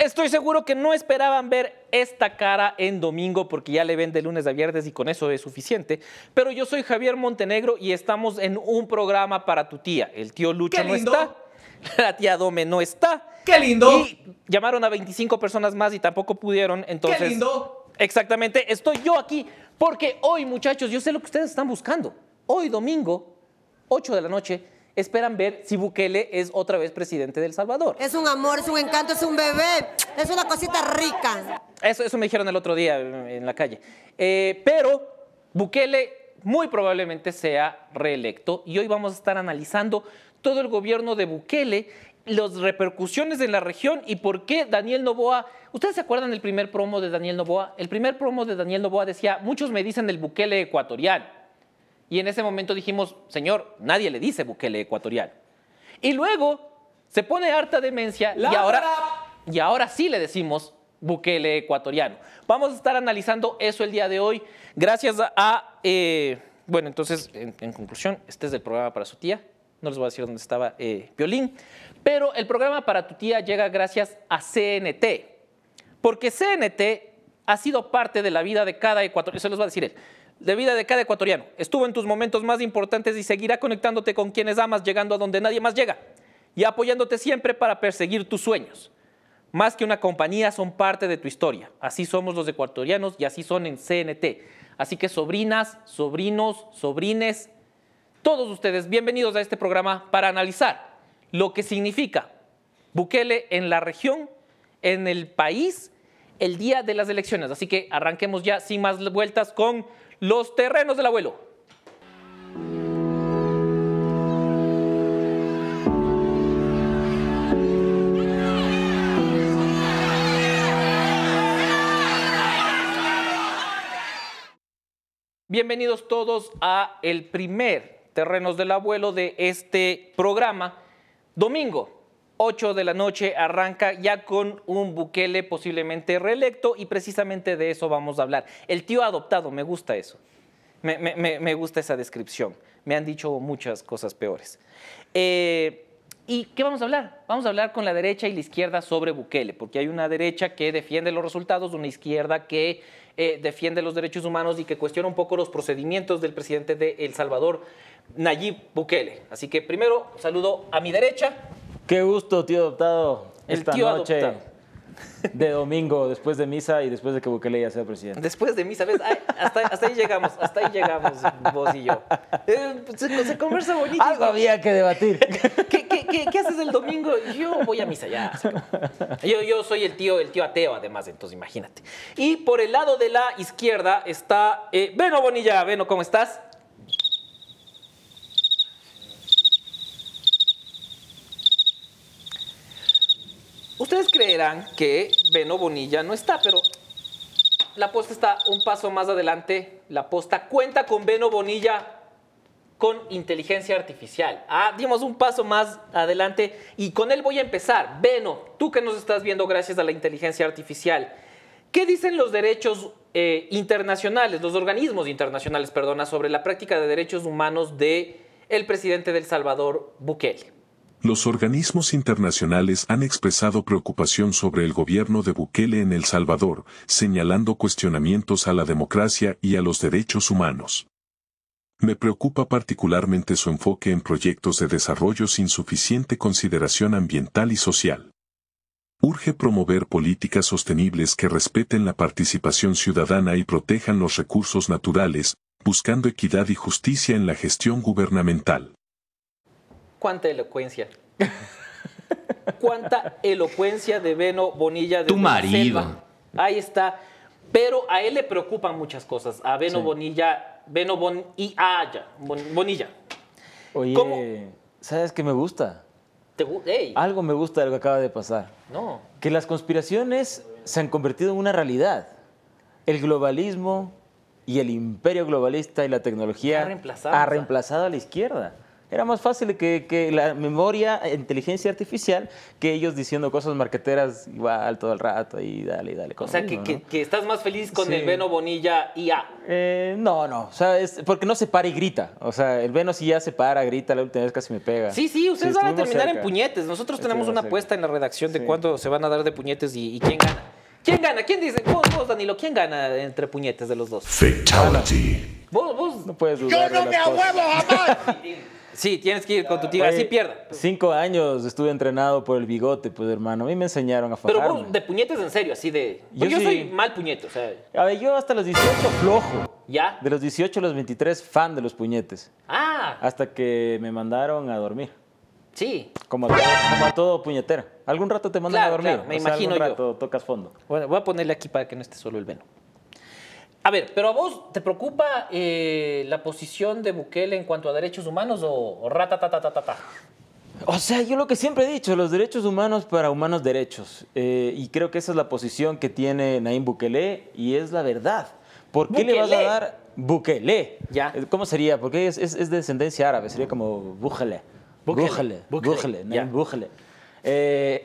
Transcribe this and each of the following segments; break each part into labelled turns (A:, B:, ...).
A: Estoy seguro que no esperaban ver esta cara en domingo porque ya le ven de lunes a viernes y con eso es suficiente. Pero yo soy Javier Montenegro y estamos en un programa para tu tía. El tío Lucho
B: ¡Qué
A: no está, la tía Dome no está.
B: ¡Qué lindo!
A: Y llamaron a 25 personas más y tampoco pudieron. Entonces,
B: ¡Qué lindo!
A: Exactamente, estoy yo aquí porque hoy, muchachos, yo sé lo que ustedes están buscando. Hoy, domingo, 8 de la noche, esperan ver si Bukele es otra vez presidente de El Salvador.
C: Es un amor, es un encanto, es un bebé, es una cosita rica.
A: Eso, eso me dijeron el otro día en la calle. Eh, pero Bukele muy probablemente sea reelecto y hoy vamos a estar analizando todo el gobierno de Bukele, las repercusiones en la región y por qué Daniel Novoa. ¿Ustedes se acuerdan del primer promo de Daniel Novoa? El primer promo de Daniel Novoa decía: Muchos me dicen el Bukele ecuatoriano. Y en ese momento dijimos: Señor, nadie le dice Bukele ecuatoriano. Y luego se pone harta demencia y ahora, y ahora sí le decimos Bukele ecuatoriano. Vamos a estar analizando eso el día de hoy. Gracias a. eh, bueno, entonces, en, en conclusión, este es el programa para su tía. No les voy a decir dónde estaba eh, Violín. Pero el programa para tu tía llega gracias a CNT. Porque CNT ha sido parte de la vida de cada ecuatoriano. Se los va a decir él. De vida de cada ecuatoriano. Estuvo en tus momentos más importantes y seguirá conectándote con quienes amas, llegando a donde nadie más llega. Y apoyándote siempre para perseguir tus sueños. Más que una compañía, son parte de tu historia. Así somos los ecuatorianos y así son en CNT. Así que sobrinas, sobrinos, sobrines, todos ustedes bienvenidos a este programa para analizar lo que significa Bukele en la región, en el país, el día de las elecciones. Así que arranquemos ya sin más vueltas con los terrenos del abuelo. Bienvenidos todos a el primer Terrenos del Abuelo de este programa. Domingo, 8 de la noche, arranca ya con un Bukele posiblemente reelecto y precisamente de eso vamos a hablar. El tío adoptado, me gusta eso. Me, gusta esa descripción. Me han dicho muchas cosas peores. Eh, ¿Y qué vamos a hablar? Vamos a hablar con la derecha y la izquierda sobre Bukele, porque hay una derecha que defiende los resultados, una izquierda que eh, defiende los derechos humanos y que cuestiona un poco los procedimientos del presidente de El Salvador, Nayib Bukele. Así que primero saludo a mi derecha.
D: Qué gusto, tío adoptado,
A: El
D: esta
A: tío
D: noche
A: adoptado.
D: de domingo, después de misa y después de que Bukele ya sea presidente.
A: Después de mí, ¿sabes? Ay, hasta, hasta ahí llegamos, hasta ahí llegamos vos y yo. Eh, se, se conversa bonito.
D: Algo había que debatir.
A: ¿Qué, qué, qué- qué haces el domingo? Yo voy a misa ya. Yo, yo soy el tío, el tío ateo, además, entonces imagínate. Y por el lado de la izquierda está eh, Beno Bonilla. Beno, ¿cómo estás? Ustedes creerán que Beno Bonilla no está, pero la posta está un paso más adelante. La posta cuenta con Beno Bonilla con inteligencia artificial. Ah, dimos un paso más adelante y con él voy a empezar. Beno, tú que nos estás viendo gracias a la inteligencia artificial, ¿qué dicen los derechos eh, internacionales, los organismos internacionales, perdona, sobre la práctica de derechos humanos de el presidente del Salvador, Bukele?
E: Los organismos internacionales han expresado preocupación sobre el gobierno de Bukele en El Salvador, señalando cuestionamientos a la democracia y a los derechos humanos. Me preocupa particularmente su enfoque en proyectos de desarrollo sin suficiente consideración ambiental y social. Urge promover políticas sostenibles que respeten la participación ciudadana y protejan los recursos naturales, buscando equidad y justicia en la gestión gubernamental.
A: ¿Cuánta elocuencia? ¿Cuánta elocuencia de Beno Bonilla?
B: Tu
A: desde la
B: marido.
A: selva? Ahí está. Pero a él le preocupan muchas cosas. A Beno
D: Sí.
A: Bonilla, Beno Bon y ah, ya, Bon- Bonilla.
D: Oye,
A: ¿Cómo?
D: ¿sabes qué me gusta?
A: ¿Te
D: Algo me gusta de lo que acaba de pasar.
A: no.
D: Que las conspiraciones se han convertido en una realidad. El globalismo y el imperio globalista y la tecnología
A: Ha reemplazado,
D: ha reemplazado a la izquierda. Era más fácil que, que la memoria, eh, inteligencia artificial, que ellos diciendo cosas marqueteras igual todo el rato y dale, y dale.
A: O
D: con
A: sea, que,
D: mismo,
A: que-
D: ¿no?
A: que estás más feliz con
D: Sí.
A: el Beno Bonilla IA.
D: Eh, no, no, o sea, es porque no se para y grita. O sea, el Veno sí ya se para, grita, la última vez casi me pega.
A: Sí, sí, ustedes van a terminar en puñetes. Nosotros tenemos una
D: cerca.
A: apuesta en la redacción de
D: Sí.
A: cuándo se van a dar de puñetes y, y quién gana. ¿Quién gana? ¿Quién dice? Vos, vos, Danilo, ¿quién gana entre puñetes de los dos?
E: Fatality.
A: Vos, vos.
D: No puedes dudar de las cosas.
A: Sí, tienes que ir con tu tío, así pierda.
D: Cinco años estuve entrenado por el bigote, pues hermano. A mí me enseñaron a
A: Pero
D: fajarme.
A: vos, de puñetes en serio, así de.
D: Yo
A: Porque yo,
D: sí.
A: soy mal puñete, o sea,
D: A ver, yo hasta los 18 flojo.
A: ¿ya?
D: De los 18 a los 23 fan de los puñetes.
A: Ah,
D: Hasta que me mandaron a dormir.
A: sí.
D: Como a todo, como a todo puñetero. Algún rato te mandan
A: Claro,
D: a dormir.
A: claro, me
D: o sea,
A: imagino
D: algún
A: yo.
D: rato tocas fondo.
A: Bueno, voy a ponerle aquí para que no esté solo el Veno. A ver, pero a vos te preocupa eh, la posición de Bukele en cuanto a derechos humanos o, o ratatatatata?
D: O sea, yo lo que siempre he dicho, los derechos humanos para humanos derechos. Eh, y creo que esa es la posición que tiene Naim Bukele y es la verdad. ¿Por qué le vas a
A: Bukele.
D: dar Bukele?
A: Ya.
D: Eh, ¿Cómo sería? Porque es, es- es de descendencia árabe, sería como Bukele.
A: Bukele,
D: Bukele.
A: Bukele,
D: Bukele. Naim Bukele. Eh,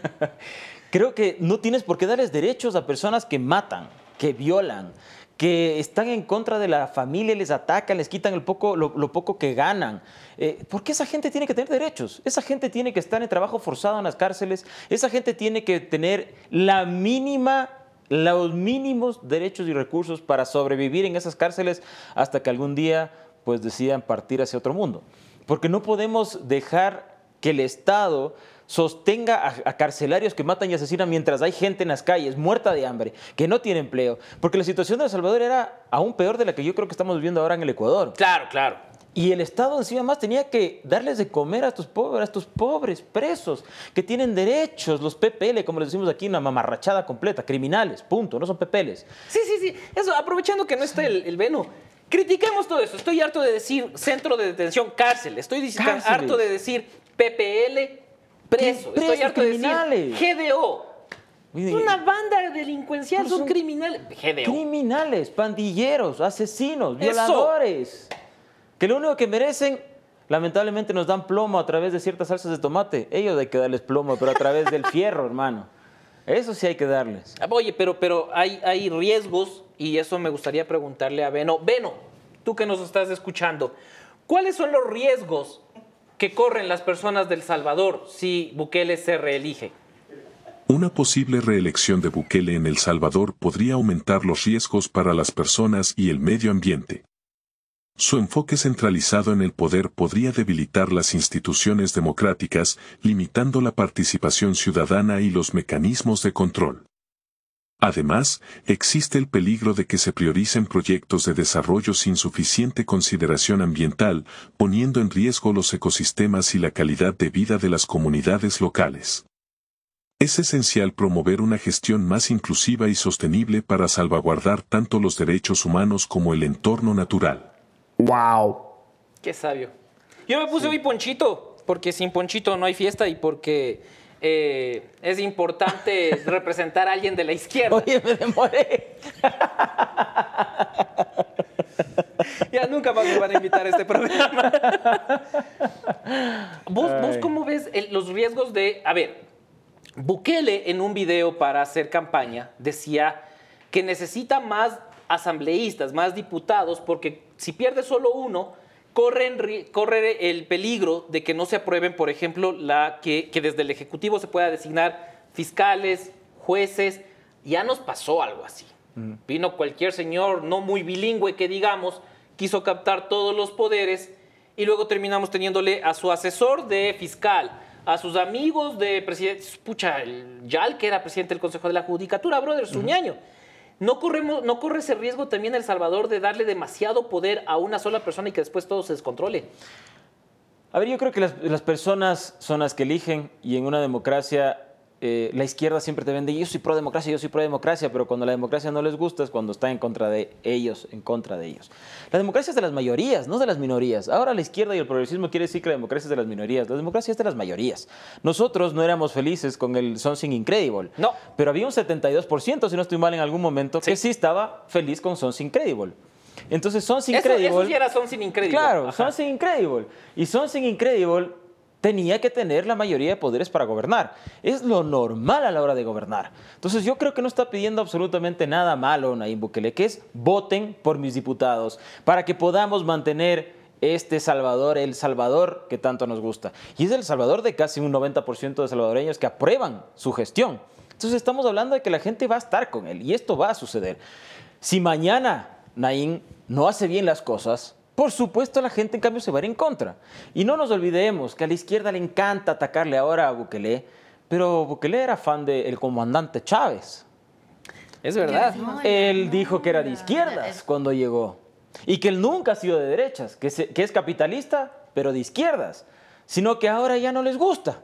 D: creo que no tienes por qué darles derechos a personas que matan, que violan, que están en contra de la familia, les atacan, les quitan el poco, lo, poco que ganan. Eh, ¿Por qué esa gente tiene que tener derechos? Esa gente tiene que estar en trabajo forzado en las cárceles. Esa gente tiene que tener la mínima, los mínimos derechos y recursos para sobrevivir en esas cárceles hasta que algún día pues decidan partir hacia otro mundo. Porque no podemos dejar que el Estado sostenga a, a carcelarios que matan y asesinan mientras hay gente en las calles muerta de hambre, que no tiene empleo. Porque la situación de El Salvador era aún peor de la que yo creo que estamos viviendo ahora en el Ecuador.
A: Claro, claro.
D: Y el Estado encima más tenía que darles de comer a estos pobres, a estos pobres presos que tienen derechos, los PPL, como les decimos aquí, una mamarrachada completa, criminales, punto, no son PPLs.
A: Sí, sí, sí. Eso, aprovechando que no está el, el Veno. Critiquemos todo eso. Estoy harto de decir centro de detención, cárcel. Estoy
D: Cárceles.
A: harto de decir PPL, preso.
D: Presos,
A: Estoy harto
D: criminales.
A: de decir GDO. Es una banda delincuencial, son
D: son
A: criminales. GDO.
D: Criminales, pandilleros, asesinos,
A: Eso.
D: violadores. Que lo único que merecen, lamentablemente, nos dan plomo a través de ciertas salsas de tomate. Ellos hay que darles plomo, pero a través del fierro, hermano. Eso sí hay que darles.
A: Ah, Oye, pero, pero hay, hay riesgos y eso me gustaría preguntarle a Beno. Beno, tú que nos estás escuchando, ¿cuáles son los riesgos que corren las personas del Salvador si Bukele se reelige?
E: Una posible reelección de Bukele en El Salvador podría aumentar los riesgos para las personas y el medio ambiente. Su enfoque centralizado en el poder podría debilitar las instituciones democráticas, limitando la participación ciudadana y los mecanismos de control. Además, existe el peligro de que se prioricen proyectos de desarrollo sin suficiente consideración ambiental, poniendo en riesgo los ecosistemas y la calidad de vida de las comunidades locales. Es esencial promover una gestión más inclusiva y sostenible para salvaguardar tanto los derechos humanos como el entorno natural.
A: Qué sabio. Yo me puse hoy ponchito, porque sin ponchito no hay fiesta y porque eh, es importante representar a alguien de la izquierda.
D: Oye, me demoré.
A: Ya nunca más me van a invitar a este programa. ¿Vos, cómo ves el- los riesgos de... A ver, Bukele en un video para hacer campaña decía que necesita más asambleístas, más diputados, porque si pierde solo uno, corren corre el peligro de que no se aprueben, por ejemplo, la, que, que desde el Ejecutivo se pueda designar fiscales, jueces. Ya nos pasó algo así. Vino cualquier señor no muy bilingüe que digamos, quiso captar todos los poderes y luego terminamos teniéndole a su asesor de fiscal, a sus amigos de presidente, pucha, el Yal, que era presidente del Consejo de la Judicatura, brother, Suñaño. ¿No, corremos, ¿No corre ese riesgo también El Salvador de darle demasiado poder a una sola persona y que después todo se descontrole?
D: A ver, yo creo que las, las personas son las que eligen y en una democracia eh, la izquierda siempre te vende, yo soy pro democracia, yo soy pro democracia, pero cuando la democracia no les gusta es cuando está en contra de ellos, en contra de ellos. La democracia es de las mayorías, no de las minorías. Ahora la izquierda y el progresismo quiere decir que la democracia es de las minorías. La democracia es de las mayorías. Nosotros no éramos felices con el Something Incredible.
A: No.
D: Pero había un 72%, si no estoy mal, en algún momento, que sí estaba feliz con Something Incredible. Entonces Something
A: Eso,
D: Incredible...
A: eso sí era Something Incredible.
D: Claro,
A: Ajá.
D: Something Incredible. Y Something Incredible tenía que tener la mayoría de poderes para gobernar. Es lo normal a la hora de gobernar. Entonces yo creo que no está pidiendo absolutamente nada malo Nayib Bukele, que es voten por mis diputados para que podamos mantener este Salvador, el Salvador que tanto nos gusta. Y es el Salvador de casi un 90% de salvadoreños que aprueban su gestión. Entonces estamos hablando de que la gente va a estar con él y esto va a suceder. Si mañana Naín no hace bien las cosas, por supuesto la gente en cambio se va a ir en contra. Y no nos olvidemos que a la izquierda le encanta atacarle ahora a Bukele, pero Bukele era fan del comandante Chávez.
A: Es verdad.
D: Él dijo que era de izquierdas cuando llegó y que él nunca ha sido de derechas, que, se- que es capitalista, pero de izquierdas, sino que ahora ya no les gusta.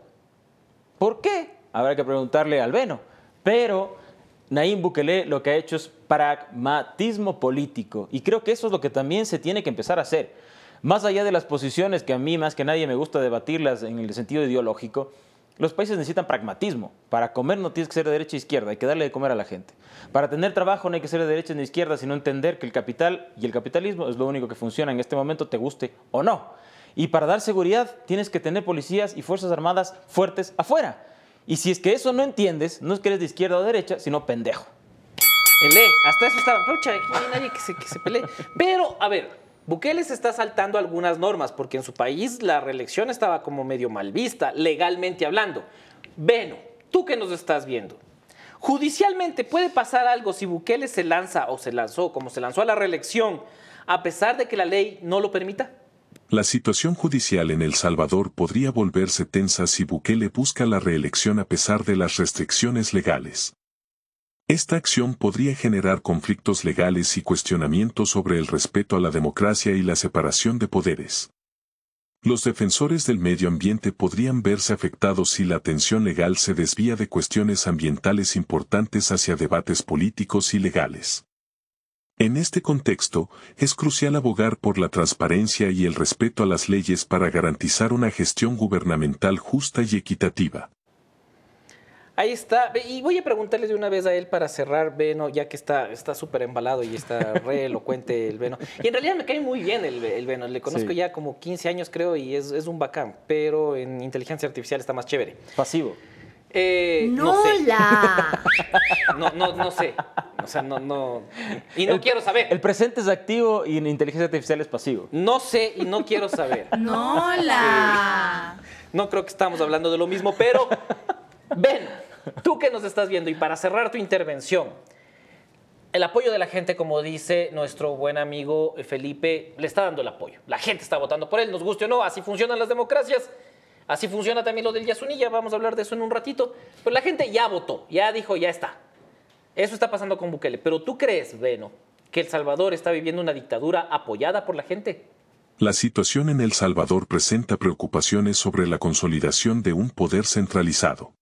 D: ¿Por qué? Habrá que preguntarle al Beno. Pero Naim Bukele lo que ha hecho es pragmatismo político y creo que eso es lo que también se tiene que empezar a hacer. Más allá de las posiciones que a mí más que nadie me gusta debatirlas en el sentido ideológico, los países necesitan pragmatismo. Para comer no tienes que ser de derecha e izquierda, hay que darle de comer a la gente. Para tener trabajo no hay que ser de derecha ni de izquierda, sino entender que el capital y el capitalismo es lo único que funciona en este momento, te guste o no. Y para dar seguridad tienes que tener policías y fuerzas armadas fuertes afuera. Y si es que eso no entiendes, no es que eres de izquierda o derecha, sino pendejo.
A: El E, hasta eso estaba. Pucha, no hay nadie que se, que se pelee. Pero, a ver, Bukele se está saltando algunas normas, porque en su país la reelección estaba como medio mal vista, legalmente hablando. Beno, tú que nos estás viendo, judicialmente puede pasar algo si Bukele se lanza o se lanzó, como se lanzó a la reelección, a pesar de que la ley no lo permita.
E: La situación judicial en El Salvador podría volverse tensa si Bukele busca la reelección a pesar de las restricciones legales. Esta acción podría generar conflictos legales y cuestionamientos sobre el respeto a la democracia y la separación de poderes. Los defensores del medio ambiente podrían verse afectados si la atención legal se desvía de cuestiones ambientales importantes hacia debates políticos y legales. En este contexto, es crucial abogar por la transparencia y el respeto a las leyes para garantizar una gestión gubernamental justa y equitativa.
A: Ahí está. Y voy a preguntarle de una vez a él para cerrar, Beno, ya que está está súper embalado y está re elocuente el Beno. Y en realidad me cae muy bien el, el Beno. Le conozco
D: Sí.
A: ya como 15 años, creo, y es, es un bacán. Pero en inteligencia artificial está más chévere.
D: Pasivo.
A: Eh, no sé.
C: ¡Nola!
A: No, no, no sé. O sea, no, no. Y no
D: El-
A: quiero saber.
D: El presente es activo y en inteligencia artificial es pasivo.
A: No sé y no quiero saber.
C: ¡Nola!
A: No creo que estamos hablando de lo mismo, pero ven, tú que nos estás viendo y para cerrar tu intervención, el apoyo de la gente, como dice nuestro buen amigo Felipe, le está dando el apoyo. La gente está votando por él, nos guste o no, así funcionan las democracias. Así funciona también lo del Yasunilla, vamos a hablar de eso en un ratito. Pero la gente ya votó, ya dijo, ya está. Eso está pasando con Bukele. Pero tú crees, Beno, que El Salvador está viviendo una dictadura apoyada por la gente.
E: La situación en El Salvador presenta preocupaciones sobre la consolidación de un poder centralizado.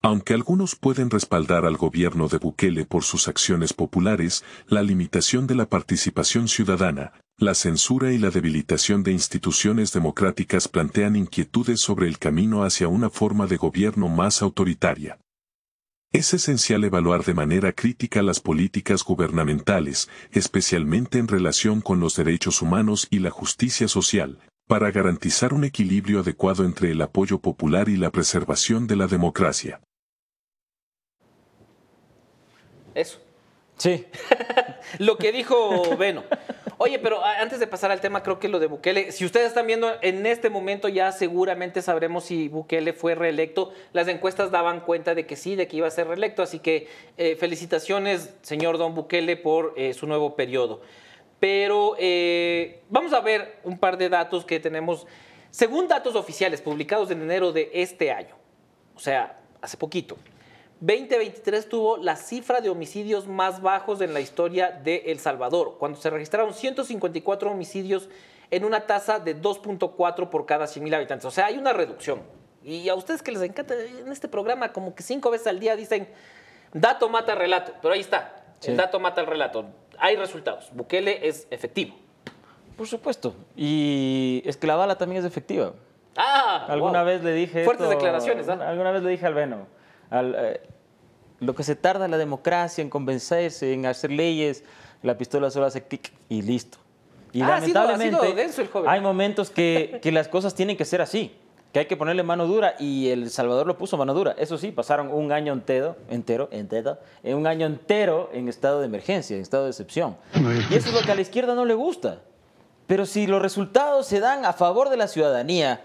E: Aunque algunos pueden respaldar al gobierno de Bukele por sus acciones populares, la limitación de la participación ciudadana, la censura y la debilitación de instituciones democráticas plantean inquietudes sobre el camino hacia una forma de gobierno más autoritaria. Es esencial evaluar de manera crítica las políticas gubernamentales, especialmente en relación con los derechos humanos y la justicia social, para garantizar un equilibrio adecuado entre el apoyo popular y la preservación de la democracia.
A: Eso.
D: Sí.
A: Lo que dijo Beno. Oye, pero antes de pasar al tema, creo que lo de Bukele, si ustedes están viendo en este momento ya seguramente sabremos si Bukele fue reelecto. Las encuestas daban cuenta de que sí, de que iba a ser reelecto. Así que eh, felicitaciones, señor Don Bukele, por eh, su nuevo periodo. Pero eh, vamos a ver un par de datos que tenemos, según datos oficiales publicados en enero de este año. O sea, hace poquito. 2023 tuvo la cifra de homicidios más bajos en la historia de El Salvador, cuando se registraron 154 homicidios en una tasa de 2.4 por cada 100.000 habitantes. O sea, hay una reducción. Y a ustedes que les encanta en este programa, como que cinco veces al día dicen, dato mata relato, pero ahí está,
D: Sí.
A: el dato mata el relato. Hay resultados. Bukele es efectivo.
D: Por supuesto. Y es que la bala también es efectiva.
A: Ah,
D: Alguna
A: wow.
D: vez le dije
A: Fuertes
D: esto-
A: declaraciones, ¿ah?
D: alguna, alguna vez le dije al Beno, al, eh, lo que se tarda la democracia en convencerse, en hacer leyes, la pistola solo hace clic y listo. Y
A: Ah, ha sido- ha sido
D: lamentablemente
A: denso el joven.
D: hay momentos que, que las cosas tienen que ser así, que hay que ponerle mano dura y El Salvador lo puso mano dura. Eso sí, pasaron un año entero, entero, entero, eh, un año entero en estado de emergencia, en estado de excepción. Y eso es lo que a la izquierda no le gusta. Pero si los resultados se dan a favor de la ciudadanía,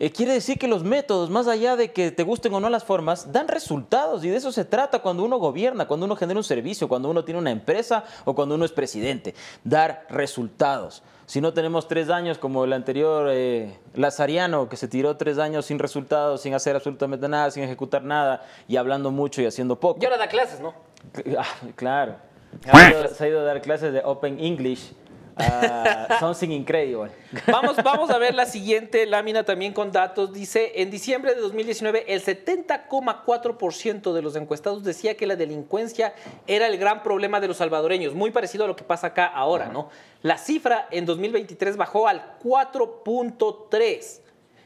D: eh, quiere decir que los métodos, más allá de que te gusten o no las formas, dan resultados y de eso se trata cuando uno gobierna, cuando uno genera un servicio, cuando uno tiene una empresa o cuando uno es presidente, dar resultados. Si no tenemos tres años como el anterior eh, Lazariano, que se tiró tres años sin resultados, sin hacer absolutamente nada, sin ejecutar nada y hablando mucho y haciendo poco.
A: Y ahora da clases, ¿no?
D: Ah, claro. Se ha, ido, se ha ido a dar clases de Open English. A something incredible.
A: Vamos, vamos a ver la siguiente lámina también con datos. Dice, en diciembre de 2019, el 70,4% de los encuestados decía que la delincuencia era el gran problema de los salvadoreños, muy parecido a lo que pasa acá ahora, ¿no? La cifra en 2023 bajó al 4.3%.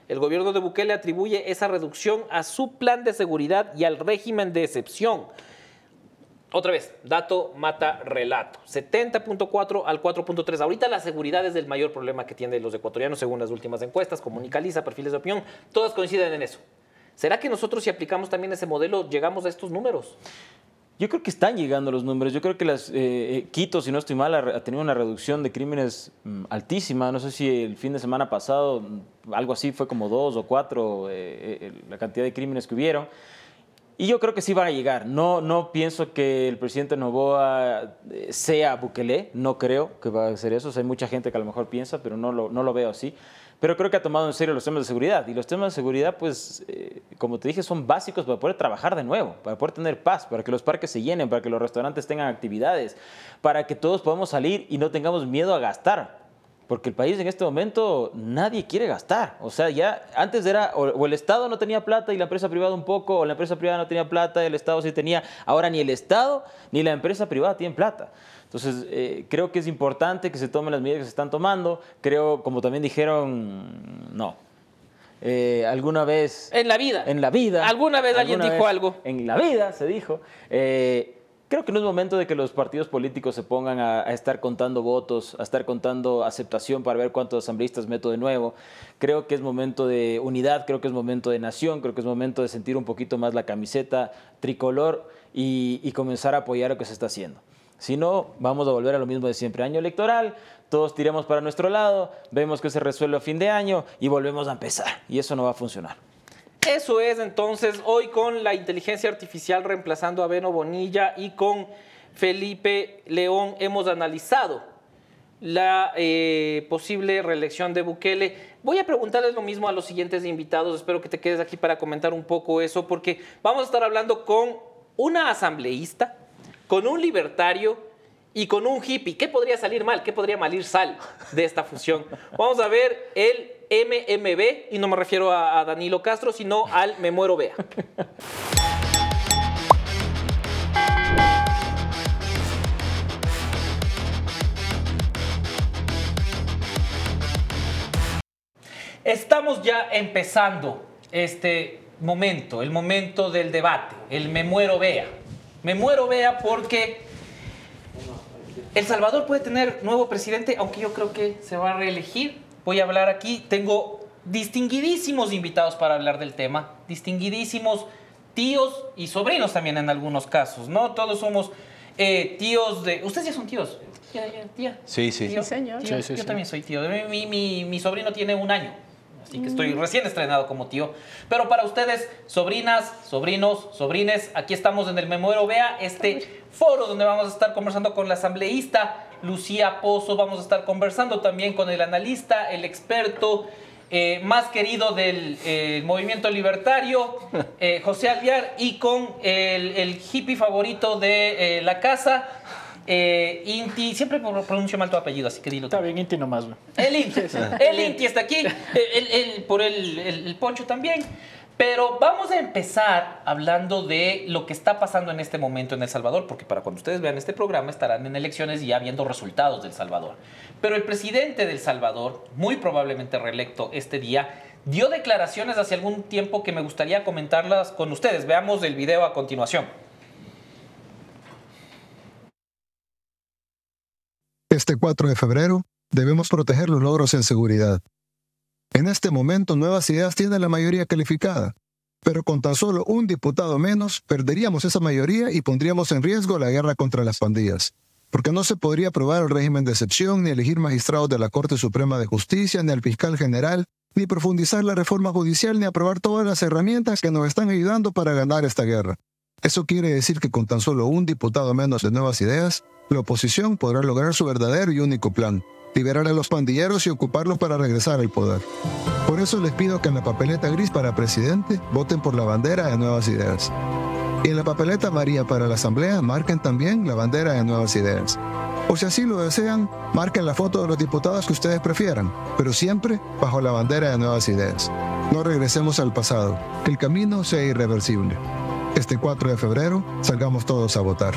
A: El gobierno de Bukele atribuye esa reducción a su plan de seguridad y al régimen de excepción. Otra vez, dato mata relato. 70.4 al 4.3. Ahorita la seguridad es el mayor problema que tienen los ecuatorianos según las últimas encuestas, Comunicaliza, perfiles de opinión, todas coinciden en eso. ¿Será que nosotros si aplicamos también ese modelo llegamos a estos números?
D: Yo creo que están llegando los números. Yo creo que las, eh, eh, Quito, si no estoy mal, ha, ha tenido una reducción de crímenes mm, altísima. No sé si el fin de semana pasado, mm, algo así, fue como dos o cuatro eh, eh, la cantidad de crímenes que hubieron. Y yo creo que sí van a llegar. No, no pienso que el presidente Novoa eh, sea Bukele. No creo que va a ser eso. O sea, hay mucha gente que a lo mejor piensa, pero no lo, no lo veo así. Pero creo que ha tomado en serio los temas de seguridad. Y los temas de seguridad, pues, eh, como te dije, son básicos para poder trabajar de nuevo, para poder tener paz, para que los parques se llenen, para que los restaurantes tengan actividades, para que todos podamos salir y no tengamos miedo a gastar. Porque el país en este momento nadie quiere gastar. O sea, ya antes era o, o el Estado no tenía plata y la empresa privada un poco, o la empresa privada no tenía plata y el Estado sí tenía. Ahora ni el Estado ni la empresa privada tienen plata. Entonces, eh, creo que es importante que se tomen las medidas que se están tomando. Creo, como también dijeron, no. Eh, alguna vez
A: En la vida.
D: en la vida.
A: ¿Alguna vez alguien dijo algo?
D: En la vida se dijo. Eh, creo que no es momento de que los partidos políticos se pongan a, estar contando votos, a estar contando aceptación para ver cuántos asambleístas meto de nuevo. Creo que es momento de unidad, creo que es momento de nación, creo que es momento de sentir un poquito más la camiseta tricolor y, y comenzar a apoyar lo que se está haciendo. Si no, vamos a volver a lo mismo de siempre. Año electoral, todos tiremos para nuestro lado, vemos que se resuelve a fin de año y volvemos a empezar. Y eso no va a funcionar.
A: Eso es entonces hoy con la inteligencia artificial reemplazando a Beno Bonilla y con Felipe León hemos analizado la eh, posible reelección de Bukele. Voy a preguntarles lo mismo a los siguientes invitados. Espero que te quedes aquí para comentar un poco eso, porque vamos a estar hablando con una asambleísta, con un libertario y con un hippie. ¿Qué podría salir mal? ¿Qué podría malir sal de esta fusión? Vamos a ver el MMB, y no me refiero a, Danilo Castro, sino al Me Muero Vea. Estamos ya empezando este momento, el momento del debate, el me muero vea. Me muero vea porque El Salvador puede tener nuevo presidente, aunque yo creo que se va a reelegir. Voy a hablar aquí, tengo distinguidísimos invitados para hablar del tema, distinguidísimos tíos y sobrinos también en algunos casos, ¿no? Todos somos eh, tíos de... ¿Ustedes ya son tíos? Tía, tía, tía.
B: Sí, sí.
A: Tío,
B: Sí,
F: señor.
A: tío,
B: Sí, sí,
A: yo
B: sí.
A: también soy tío. Mi, mi- mi- mi sobrino tiene un año. Así que estoy recién estrenado como tío. Pero para ustedes, sobrinas, sobrinos, sobrines, aquí estamos en el Memuero Vea, este foro donde vamos a estar conversando con la asambleísta Lucía Pozo, vamos a estar conversando también con el analista, el experto eh, más querido del eh, movimiento libertario, eh, José Alviar, y con el, el hippie favorito de eh, la casa, eh, Inti, siempre pro- pronuncio mal tu apellido, así que dilo. tú.
F: Está bien, Inti nomás.
A: El Inti, el Inti está aquí, el, el- por el, el- el Poncho también. Pero vamos a empezar hablando de lo que está pasando en este momento en El Salvador, porque para cuando ustedes vean este programa estarán en elecciones y ya viendo resultados del Salvador. Pero el presidente del Salvador, muy probablemente reelecto este día, dio declaraciones hace algún tiempo que me gustaría comentarlas con ustedes. Veamos el video a continuación.
B: Este 4 de febrero debemos proteger los logros en seguridad. En este momento Nuevas Ideas tiene la mayoría calificada, pero con tan solo un diputado menos perderíamos esa mayoría y pondríamos en riesgo la guerra contra las pandillas, porque no se podría aprobar el régimen de excepción, ni elegir magistrados de la Corte Suprema de Justicia, ni al fiscal general, ni profundizar la reforma judicial, ni aprobar todas las herramientas que nos están ayudando para ganar esta guerra. Eso quiere decir que con tan solo un diputado menos de nuevas ideas, la oposición podrá lograr su verdadero y único plan, liberar a los pandilleros y ocuparlos para regresar al poder. Por eso les pido que en la papeleta gris para presidente voten por la bandera de nuevas ideas. Y en la papeleta amarilla para la asamblea marquen también la bandera de nuevas ideas. O si así lo desean, marquen la foto de los diputados que ustedes prefieran, pero siempre bajo la bandera de nuevas ideas. No regresemos al pasado, que el camino sea irreversible. Este 4 de febrero salgamos todos a votar.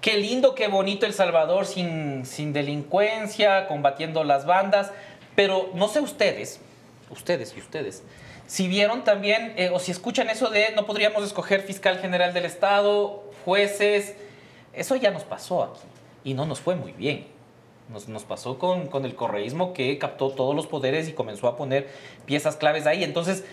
A: Qué lindo, qué bonito El Salvador sin, sin delincuencia, combatiendo las bandas. Pero no sé ustedes, ustedes y ustedes, si vieron también eh, o si escuchan eso de no podríamos escoger fiscal general del Estado, jueces. Eso ya nos pasó aquí y no nos fue muy bien. Nos, nos pasó con, con el correísmo que captó todos los poderes y comenzó a poner piezas claves ahí. Entonces,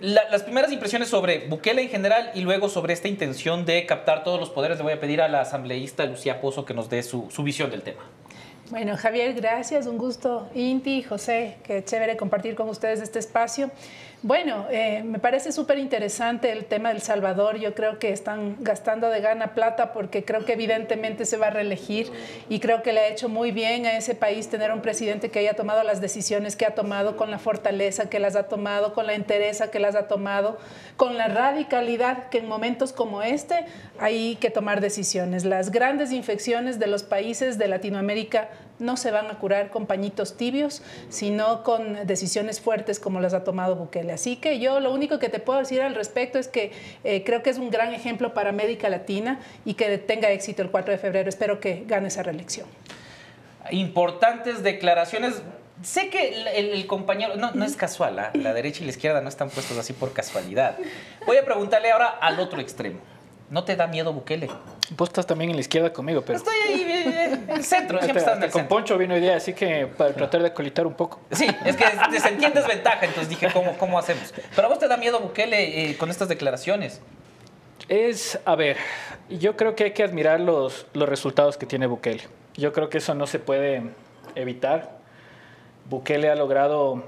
A: la- las primeras impresiones sobre Bukele en general y luego sobre esta intención de captar todos los poderes, le voy a pedir a la asambleísta Lucía Pozo que nos dé su, su visión del tema.
F: Bueno, Javier, gracias, un gusto. Inti, José, qué chévere compartir con ustedes este espacio. Bueno, eh, me parece súper interesante el tema del Salvador. Yo creo que están gastando de gana plata porque creo que evidentemente se va a reelegir y creo que le ha hecho muy bien a ese país tener un presidente que haya tomado las decisiones que ha tomado con la fortaleza que las ha tomado, con la entereza que las ha tomado, con la radicalidad que en momentos como este hay que tomar decisiones. Las grandes infecciones de los países de Latinoamérica no se van a curar con pañitos tibios, sino con decisiones fuertes como las ha tomado Bukele. Así que yo lo único que te puedo decir al respecto es que eh, creo que es un gran ejemplo para América Latina y que tenga éxito el 4 de febrero. Espero que gane esa reelección.
A: Importantes declaraciones. Sé que el, el- el compañero, no, no es casual, ¿ah? la derecha y la izquierda no están puestos así por casualidad. Voy a preguntarle ahora al otro extremo. ¿No te da miedo Bukele?
G: Vos estás también en la izquierda conmigo, pero...
A: Estoy ahí, el centro, siempre estás en el
G: con
A: centro.
G: Poncho vino hoy día, así que para tratar de colitar un poco.
A: Sí, es que te sentí en desventaja, entonces dije, ¿cómo, cómo hacemos? Pero a vos te da miedo Bukele eh, con estas declaraciones.
G: Es, a ver, yo creo que hay que admirar los, los resultados que tiene Bukele. Yo creo que eso no se puede evitar. Bukele ha logrado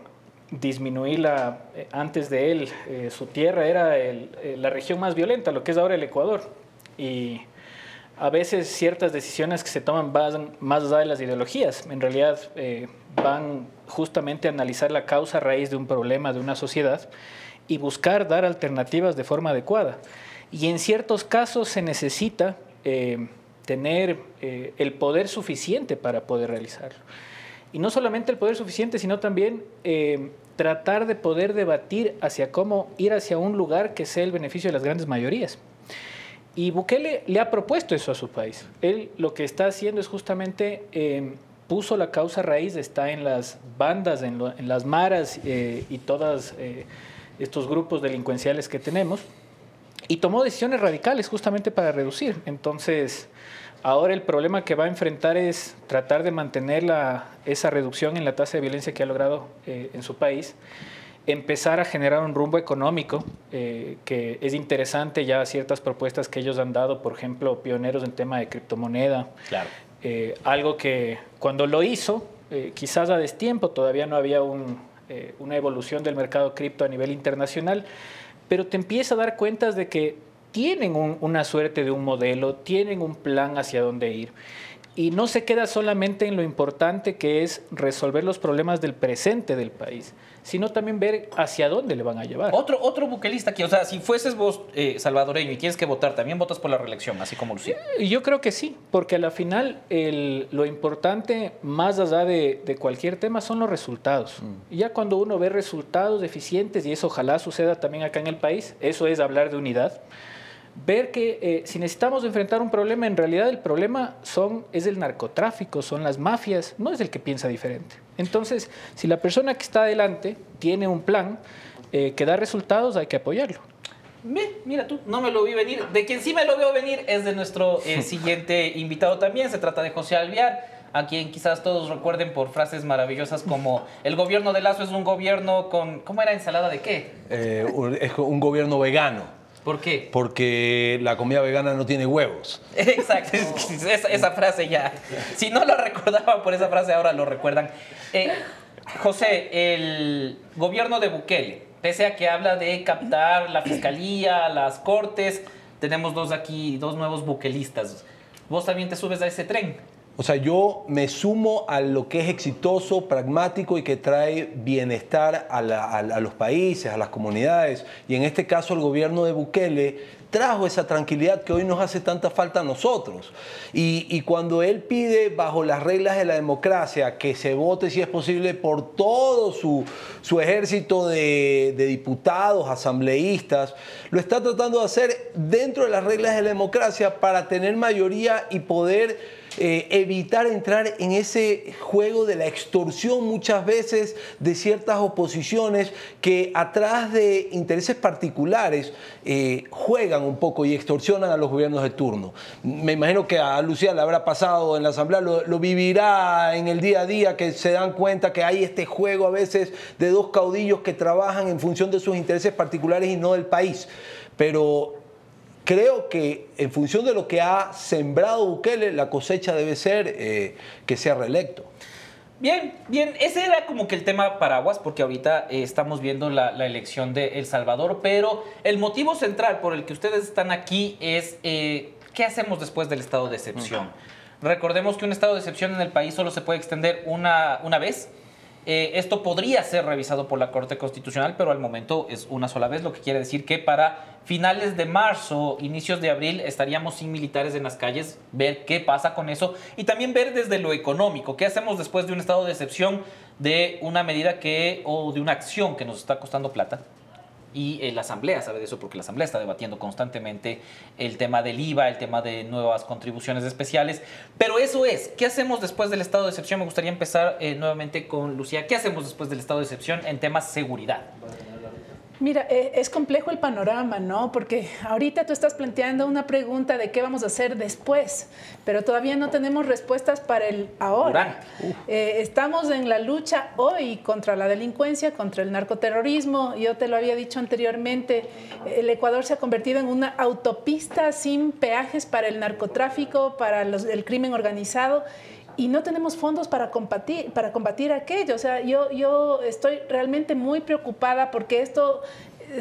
G: disminuir la, eh, antes de él, eh, su tierra era el- eh, la región más violenta, lo que es ahora el Ecuador. Y a veces ciertas decisiones que se toman van más allá de las ideologías. En realidad eh, van justamente a analizar la causa raíz de un problema de una sociedad y buscar dar alternativas de forma adecuada. Y en ciertos casos se necesita eh, tener eh, el poder suficiente para poder realizarlo. Y no solamente el poder suficiente, sino también tratar de poder debatir hacia cómo ir hacia un lugar que sea el beneficio de las grandes mayorías. Y Bukele le ha propuesto eso a su país. Él lo que está haciendo es justamente eh, puso la causa raíz, está en las bandas, en, las maras eh, y todos estos grupos delincuenciales que tenemos y tomó decisiones radicales justamente para reducir. Entonces, ahora el problema que va a enfrentar es tratar de mantener la- esa reducción en la tasa de violencia que ha logrado eh, en su país, empezar a generar un rumbo económico, eh, que es interesante ya ciertas propuestas que ellos han dado, por ejemplo, pioneros en tema de criptomoneda,
A: Claro.
G: eh, algo que cuando lo hizo, eh, quizás a destiempo, todavía no había un, una evolución del mercado cripto a nivel internacional, pero te empieza a dar cuentas de que tienen un- una suerte de un modelo, tienen un plan hacia dónde ir. Y no se queda solamente en lo importante que es resolver los problemas del presente del país, sino también ver hacia dónde le van a llevar.
A: Otro, otro buquelista aquí, o sea, si fueses vos eh, salvadoreño y tienes que votar, también votas por la reelección, así como Lucía.
G: Y Yo creo que sí, porque a la final el- lo importante, más allá de, de cualquier tema, son los resultados. Y ya cuando uno ve resultados eficientes, y eso ojalá suceda también acá en el país, eso es hablar de unidad. Ver que eh, si necesitamos enfrentar un problema, en realidad el problema son, es el narcotráfico, son las mafias, no es el que piensa diferente. Entonces, si la persona que está adelante tiene un plan eh, que da resultados, hay que apoyarlo.
A: Mira tú, no me lo vi venir. De quien sí me lo veo venir es de nuestro eh, siguiente invitado también. Se trata de José Alviar, a quien quizás todos recuerden por frases maravillosas como el gobierno de Lazo es un gobierno con... ¿Cómo era ensalada de qué?
H: Eh, un- es un gobierno vegano,
A: ¿Por qué?
H: porque la comida vegana no tiene huevos.
A: Exacto, esa frase ya. Si no lo recordaban por esa frase, ahora lo recuerdan. Eh, José, el gobierno de Bukele, pese a que habla de captar la fiscalía, las cortes, tenemos dos aquí, dos nuevos buquelistas. ¿Vos también te subes a ese tren?
H: O sea, yo me sumo a lo que es exitoso, pragmático y que trae bienestar a, los países, a las comunidades. Y en este caso el gobierno de Bukele trajo esa tranquilidad que hoy nos hace tanta falta a nosotros. Y, cuando él pide, bajo las reglas de la democracia, que se vote, si es posible, por todo su, ejército de diputados, asambleístas, lo está tratando de hacer dentro de las reglas de la democracia para tener mayoría y poder eh, evitar entrar en ese juego de la extorsión muchas veces de ciertas oposiciones que atrás de intereses particulares eh, juegan un poco y extorsionan a los gobiernos de turno. Me imagino que a Lucía le habrá pasado en la Asamblea, lo, lo vivirá en el día a día, que se dan cuenta que hay este juego a veces de dos caudillos que trabajan en función de sus intereses particulares y no del país. Pero creo que en función de lo que ha sembrado Bukele, la cosecha debe ser eh, que sea reelecto.
A: Bien, bien, ese era como que el tema paraguas, porque ahorita eh, estamos viendo la, la elección de El Salvador, pero el motivo central por el que ustedes están aquí es eh, qué hacemos después del estado de excepción. Recordemos que un estado de excepción en el país solo se puede extender una, una vez. Eh, esto podría ser revisado por la Corte Constitucional, pero al momento es una sola vez, lo que quiere decir que para finales de marzo, inicios de abril, estaríamos sin militares en las calles, ver qué pasa con eso y también ver desde lo económico, qué hacemos después de un estado de excepción de una medida que o de una acción que nos está costando plata. Y eh, la Asamblea sabe de eso porque la Asamblea está debatiendo constantemente el tema del IVA, el tema de nuevas contribuciones especiales. Pero eso es, ¿qué hacemos después del estado de excepción? Me gustaría empezar eh, nuevamente con Lucía. ¿Qué hacemos después del estado de excepción en temas seguridad?
F: Mira, eh, es complejo el panorama, ¿no? Porque ahorita tú estás planteando una pregunta de qué vamos a hacer después, pero todavía no tenemos respuestas para el ahora. Eh, estamos en la lucha hoy contra la delincuencia, contra el narcoterrorismo. Yo te lo había dicho anteriormente, el Ecuador se ha convertido en una autopista sin peajes para el narcotráfico, para los- el crimen organizado y no tenemos fondos para combatir, para combatir aquello. O sea, yo, yo estoy realmente muy preocupada porque esto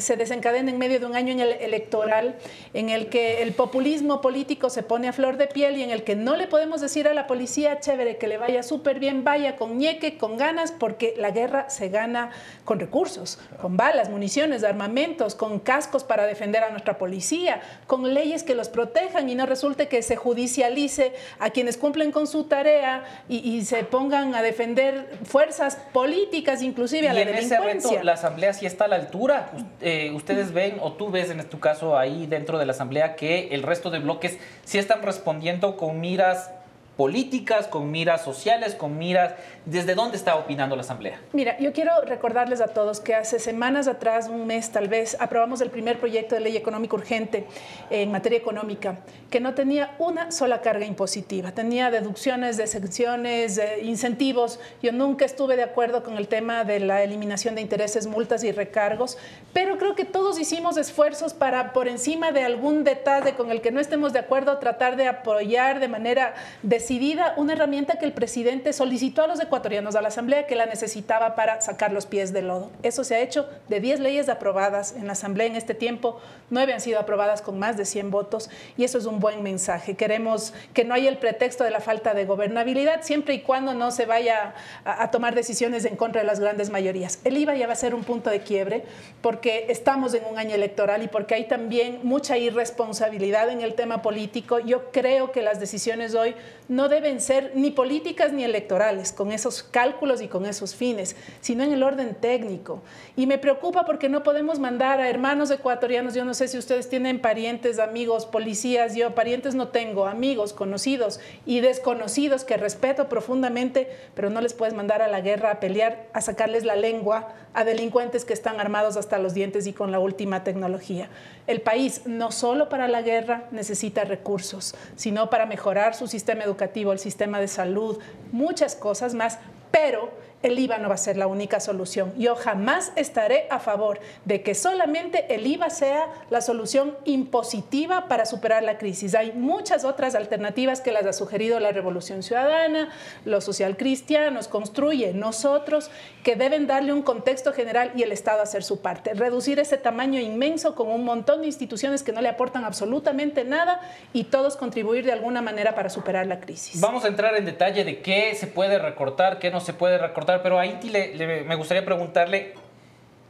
F: se desencadena en medio de un año en el electoral en el que el populismo político se pone a flor de piel y en el que no le podemos decir a la policía, chévere, que le vaya súper bien, vaya con ñeque, con ganas, porque la guerra se gana con recursos, con balas, municiones, armamentos, con cascos para defender a nuestra policía, con leyes que los protejan y no resulte que se judicialice a quienes cumplen con su tarea y, y se pongan a defender fuerzas políticas, inclusive a
A: y
F: la
A: en ese
F: delincuencia.
A: reto, la Asamblea sí está a la altura. Eh, ustedes ven, o tú ves en tu caso ahí dentro de la Asamblea, que el resto de bloques sí están respondiendo con miras políticas, con miras sociales, con miras... ¿Desde dónde está opinando la Asamblea?
F: Mira, yo quiero recordarles a todos que hace semanas atrás, un mes tal vez, aprobamos el primer proyecto de ley económica urgente en materia económica, que no tenía una sola carga impositiva, tenía deducciones, decepciones, incentivos. Yo nunca estuve de acuerdo con el tema de la eliminación de intereses, multas y recargos, pero creo que todos hicimos esfuerzos para, por encima de algún detalle con el que no estemos de acuerdo, tratar de apoyar de manera decidida una herramienta que el presidente solicitó a los ecuatorianos, a la Asamblea, que la necesitaba para sacar los pies del lodo. Eso se ha hecho de 10 leyes aprobadas en la Asamblea en este tiempo, 9 han sido aprobadas con más de 100 votos y eso es un buen mensaje. Queremos que no haya el pretexto de la falta de gobernabilidad siempre y cuando no se vaya a, a tomar decisiones en contra de las grandes mayorías. El IVA ya va a ser un punto de quiebre porque estamos en un año electoral y porque hay también mucha irresponsabilidad en el tema político. Yo creo que las decisiones hoy no deben ser ni políticas ni electorales, con esos cálculos y con esos fines, sino en el orden técnico. Y me preocupa porque no podemos mandar a hermanos ecuatorianos, yo no sé si ustedes tienen parientes, amigos, policías, yo parientes no tengo, amigos, conocidos y desconocidos que respeto profundamente, pero no les puedes mandar a la guerra a pelear, a sacarles la lengua a delincuentes que están armados hasta los dientes y con la última tecnología. El país, no solo para la guerra, necesita recursos, sino para mejorar su sistema educativo, el sistema de salud, muchas cosas más, pero el IVA no va a ser la única solución. Yo jamás estaré a favor de que solamente el IVA sea la solución impositiva para superar la crisis. Hay muchas otras alternativas que las ha sugerido la Revolución Ciudadana, los socialcristianos, construye nosotros, que deben darle un contexto general y el Estado hacer su parte. Reducir ese tamaño inmenso con un montón de instituciones que no le aportan absolutamente nada y todos contribuir de alguna manera para superar la crisis.
A: Vamos a entrar en detalle de qué se puede recortar, qué no se puede recortar pero a Inti me gustaría preguntarle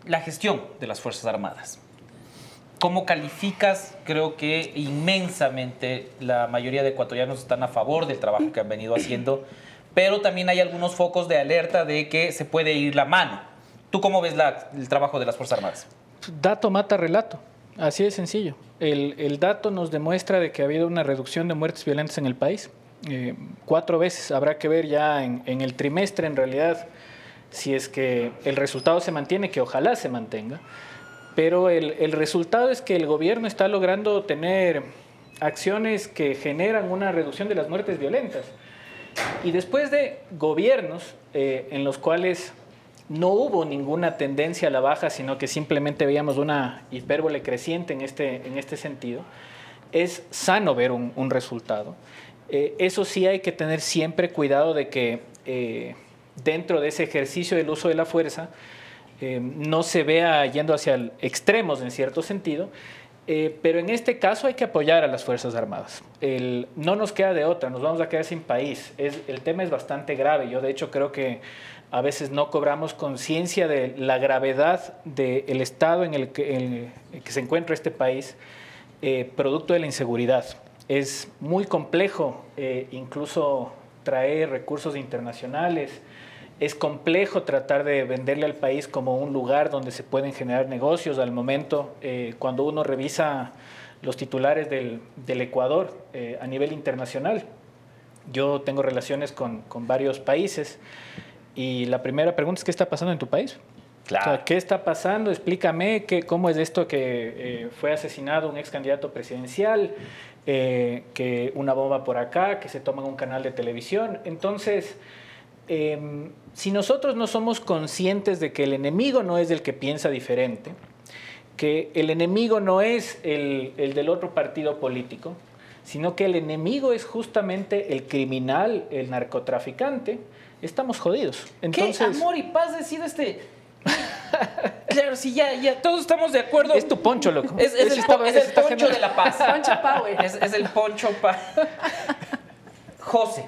A: la gestión de las Fuerzas Armadas. ¿Cómo calificas? Creo que inmensamente la mayoría de ecuatorianos están a favor del trabajo que han venido haciendo, pero también hay algunos focos de alerta de que se puede ir la mano. ¿Tú cómo ves el trabajo de las Fuerzas Armadas?
G: Dato mata relato. Así de sencillo. El, dato nos demuestra de que ha habido una reducción de muertes violentas en el país. Eh, cuatro veces habrá que ver ya en, en el trimestre, en realidad, si es que el resultado se mantiene, que ojalá se mantenga, pero el, resultado es que el gobierno está logrando tener acciones que generan una reducción de las muertes violentas. Y después de gobiernos eh, en los cuales no hubo ninguna tendencia a la baja, sino que simplemente veíamos una hipérbole creciente en este, en este sentido, es sano ver un, resultado. Eh, eso sí hay que tener siempre cuidado de que eh, dentro de ese ejercicio del uso de la fuerza eh, no se vea yendo hacia extremos en cierto sentido, pero en este caso hay que apoyar a las Fuerzas Armadas. no nos queda de otra, nos vamos a quedar sin país. el tema es bastante grave. Yo de hecho creo que a veces no cobramos conciencia de la gravedad del estado en el que, se encuentra este país, producto de la inseguridad. Es muy complejo incluso traer recursos internacionales, es complejo tratar de venderle al país como un lugar donde se pueden generar negocios. Al momento, eh, cuando uno revisa los titulares del, Ecuador eh, a nivel internacional, yo tengo relaciones con, varios países y la primera pregunta es, ¿qué está pasando en tu país?
A: Claro.
G: ¿Qué está pasando? Explícame qué, cómo es esto que eh, fue asesinado un ex candidato presidencial, que una bomba por acá, que se toma un canal de televisión. Entonces, Em, si nosotros no somos conscientes de que el enemigo no es el que piensa diferente, que el enemigo no es el, del otro partido político, sino que el enemigo es justamente el criminal, el narcotraficante, estamos jodidos.
A: Entonces, ¿Qué amor y paz decide este? Claro, sí, ya, ya, todos estamos de acuerdo.
G: Es tu poncho, loco.
A: Es, el, poncho de la paz.
F: Poncho Power.
A: Es, es el poncho pa... José,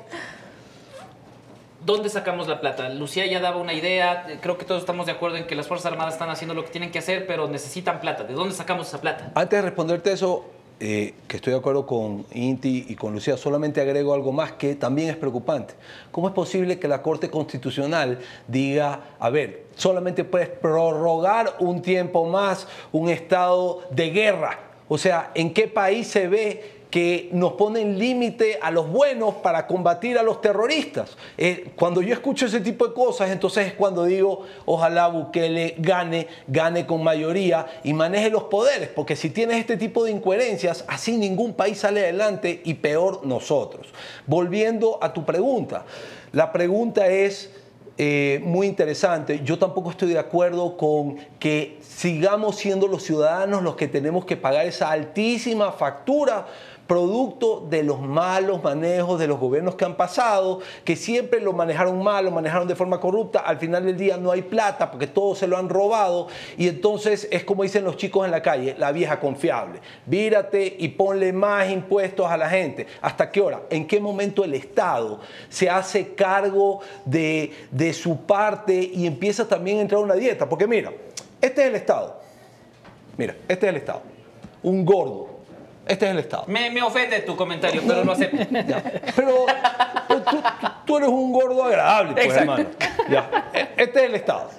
A: ¿Dónde sacamos la plata? Lucía ya daba una idea, creo que todos estamos de acuerdo en que las Fuerzas Armadas están haciendo lo que tienen que hacer, pero necesitan plata. ¿De dónde sacamos esa plata?
H: Antes de responderte eso, eh, que estoy de acuerdo con Inti y con Lucía, solamente agrego algo más que también es preocupante. ¿Cómo es posible que la Corte Constitucional diga, a ver, solamente puedes prorrogar un tiempo más un estado de guerra? O sea, ¿en qué país se ve que nos ponen límite a los buenos para combatir a los terroristas. Eh, cuando yo escucho ese tipo de cosas, entonces es cuando digo, ojalá Bukele gane, gane con mayoría y maneje los poderes, porque si tienes este tipo de incoherencias, así ningún país sale adelante y peor nosotros. Volviendo a tu pregunta, la pregunta es... Eh, muy interesante. Yo tampoco estoy de acuerdo con que sigamos siendo los ciudadanos los que tenemos que pagar esa altísima factura producto de los malos manejos de los gobiernos que han pasado, que siempre lo manejaron mal, lo manejaron de forma corrupta, al final del día no hay plata porque todo se lo han robado y entonces es como dicen los chicos en la calle, la vieja confiable, vírate y ponle más impuestos a la gente. ¿Hasta qué hora? ¿En qué momento el Estado se hace cargo de, de su parte y empieza también a entrar a una dieta? Porque mira, este es el Estado. Mira, este es el Estado. Un gordo, este es el Estado.
A: Me, ofende tu comentario, pero lo acepto.
H: Pero tú, tú- tú eres un gordo agradable, pues,
A: Exacto.
H: hermano. Ya. E- Este es el Estado.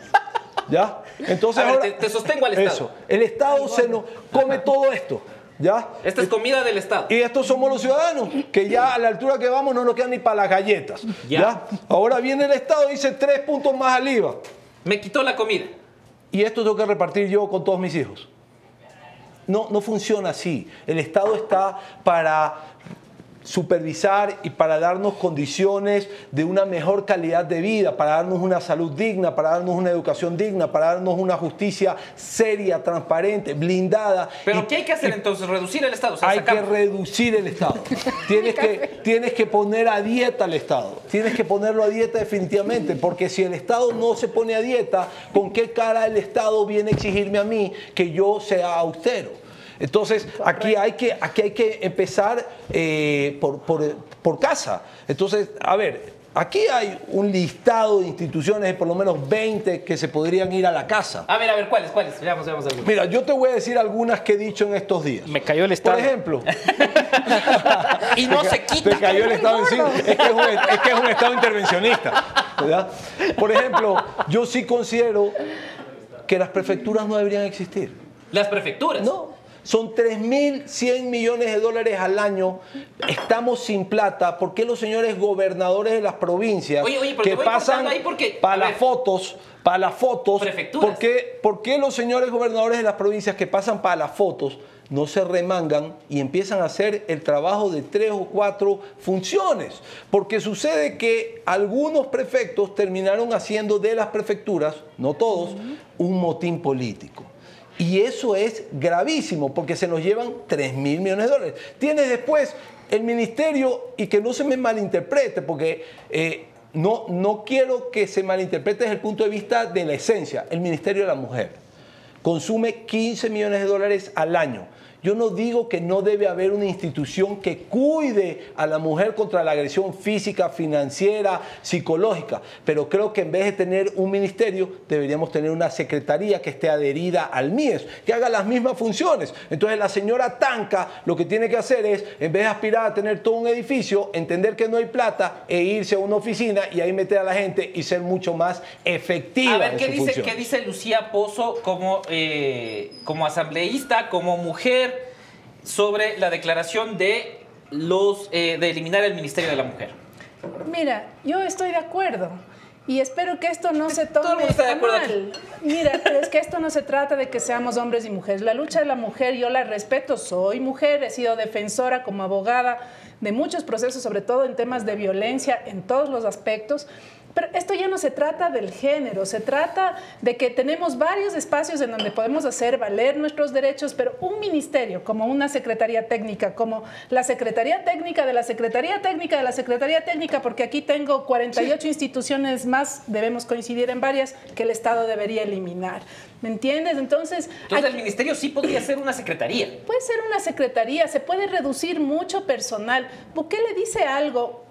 H: ¿Ya? Entonces
A: ver,
H: ahora-
A: te- te sostengo al Estado.
H: Eso. El Estado se nos come todo esto. ¿Ya?
A: Esta es comida del Estado.
H: Y estos somos los ciudadanos, que ya a la altura que vamos no nos quedan ni para las galletas.
A: Ya.
H: ¿ya? Ahora viene el Estado y dice tres puntos más al IVA.
A: Me quitó la comida.
H: Y esto tengo que repartir yo con todos mis hijos. No, no funciona así. El Estado está para supervisar y para darnos condiciones de una mejor calidad de vida, para darnos una salud digna, para darnos una educación digna, para darnos una justicia seria, transparente, blindada.
A: ¿Pero
H: Y-
A: qué hay que hacer entonces? ¿Reducir el Estado? O sea,
H: hay que reducir el Estado. tienes, que, tienes que poner a dieta al Estado. Tienes que ponerlo a dieta definitivamente, porque si el Estado no se pone a dieta, ¿con qué cara el Estado viene a exigirme a mí que yo sea austero? Entonces, aquí hay que, aquí hay que empezar eh, por, por- por casa. Entonces, a ver, aquí hay un listado de instituciones de por lo menos 20 que se podrían ir a la casa.
A: A ver, a ver, ¿cuáles? ¿Cuáles? Veamos, veamos algunas.
H: Mira, yo te voy a decir algunas que he dicho en estos días.
G: Me cayó el Estado.
H: Por ejemplo,
A: Y no se quita.
H: te cayó el Estado encima. Es que es un, es que es un Estado intervencionista. ¿verdad? Por ejemplo, yo sí considero que las prefecturas no deberían existir.
A: Las prefecturas.
H: No. Son 3.100 millones de dólares al año. Estamos sin plata. ¿Por qué los señores gobernadores de las provincias
A: Oye, oye,
H: que pasan
A: cortando ahí porque,
H: para las fotos, para las fotos,
A: Prefecturas.
H: ¿por qué, por qué los señores gobernadores de las provincias que pasan para las fotos no se remangan y empiezan a hacer el trabajo de tres o cuatro funciones? Porque sucede que algunos prefectos terminaron haciendo de las prefecturas, no todos, un motín político. Y eso es gravísimo porque se nos llevan 3 mil millones de dólares. Tienes después el ministerio, y que no se me malinterprete, porque eh, no, no quiero que se malinterprete desde el punto de vista de la esencia, el Ministerio de la Mujer consume 15 millones de dólares al año. Yo no digo que no debe haber una institución que cuide a la mujer contra la agresión física, financiera, psicológica, pero creo que en vez de tener un ministerio, deberíamos tener una secretaría que esté adherida al MIES, que haga las mismas funciones. Entonces la señora Tanca lo que tiene que hacer es, en vez de aspirar a tener todo un edificio, entender que no hay plata e irse a una oficina y ahí meter a la gente y ser mucho más efectiva.
A: A ver,
H: en
A: ¿qué
H: su
A: dice,
H: función.
A: ¿qué dice Lucía Pozo como, eh, como asambleísta, como mujer, sobre la declaración de, los, eh, de eliminar el Ministerio de la Mujer?
F: Mira, yo estoy de acuerdo. Y espero que esto no se tome a mal. Mira, pero es que esto no se trata de que seamos hombres y mujeres. La lucha de la mujer, yo la respeto, soy mujer, he sido defensora como abogada de muchos procesos, sobre todo en temas de violencia, en todos los aspectos. Pero esto ya no se trata del género, se trata de que tenemos varios espacios en donde podemos hacer valer nuestros derechos, pero un ministerio como una secretaría técnica, como la Secretaría Técnica de la Secretaría Técnica de la Secretaría Técnica, porque aquí tengo 48 instituciones más, debemos coincidir en varias, que el Estado debería eliminar. ¿Me entiendes? Entonces,
A: Entonces el ministerio sí podría ser una secretaría.
F: Puede ser una secretaría, se puede reducir mucho personal. Bukele dice algo.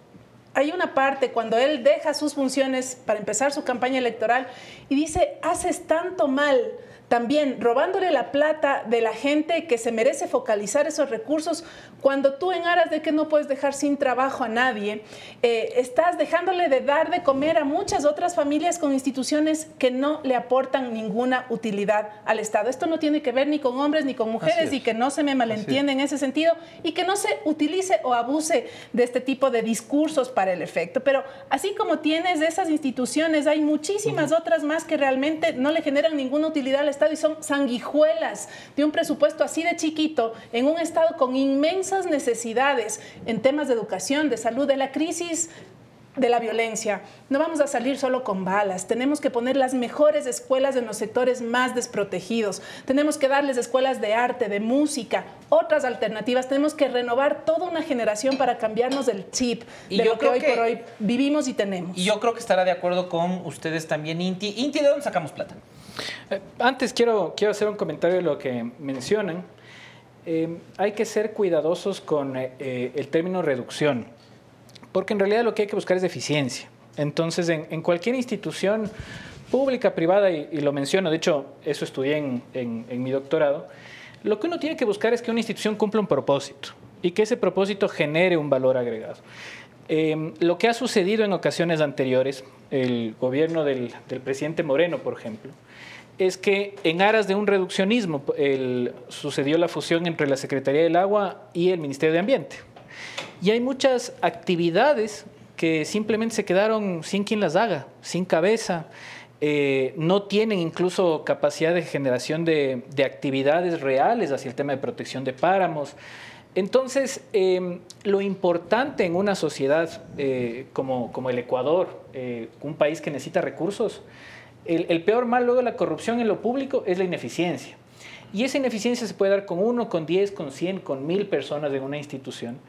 F: Hay una parte cuando él deja sus funciones para empezar su campaña electoral y dice, haces tanto mal, también robándole la plata de la gente que se merece focalizar esos recursos, cuando tú en aras de que no puedes dejar sin trabajo a nadie, eh, estás dejándole de dar de comer a muchas otras familias con instituciones que no le aportan ninguna utilidad al Estado. Esto no tiene que ver ni con hombres ni con mujeres
H: es.
F: y que no se me malentienda en ese sentido y que no se utilice o abuse de este tipo de discursos para el efecto. Pero así como tienes esas instituciones, hay muchísimas otras más que realmente no le generan ninguna utilidad al Estado y son sanguijuelas de un presupuesto así de chiquito en un Estado con inmensas necesidades en temas de educación, de salud, de la crisis de la violencia. No vamos a salir solo con balas. Tenemos que poner las mejores escuelas en los sectores más desprotegidos. Tenemos que darles escuelas de arte, de música, otras alternativas. Tenemos que renovar toda una generación para cambiarnos del chip
A: Y
F: de
A: yo
F: lo que
A: creo
F: hoy
A: que-
F: por hoy vivimos y tenemos.
A: Y yo creo que estará de acuerdo con ustedes también, Inti. Inti, ¿de dónde sacamos plata?
G: Eh, Antes quiero, quiero hacer un comentario de lo que mencionan. Eh, hay que ser cuidadosos con eh, eh, el término reducción, porque en realidad lo que hay que buscar es eficiencia. Entonces, en, en cualquier institución pública, privada, y, y lo menciono, de hecho, eso estudié en, en- en mi doctorado, lo que uno tiene que buscar es que una institución cumpla un propósito y que ese propósito genere un valor agregado. Eh, lo que ha sucedido en ocasiones anteriores, el gobierno del, del presidente Moreno, por ejemplo, es que en aras de un reduccionismo sucedió la fusión entre la Secretaría del Agua y el Ministerio de Ambiente. Y hay muchas actividades que simplemente se quedaron sin quien las haga, sin cabeza, eh, no tienen incluso capacidad de generación de, de, actividades reales hacia el tema de protección de páramos. Entonces, eh, lo importante en una sociedad eh, como, como, el Ecuador, eh, un país que necesita recursos, el, peor mal luego de la corrupción en lo público es la ineficiencia. Y esa ineficiencia se puede dar con uno, con diez, con cien, con mil personas en una institución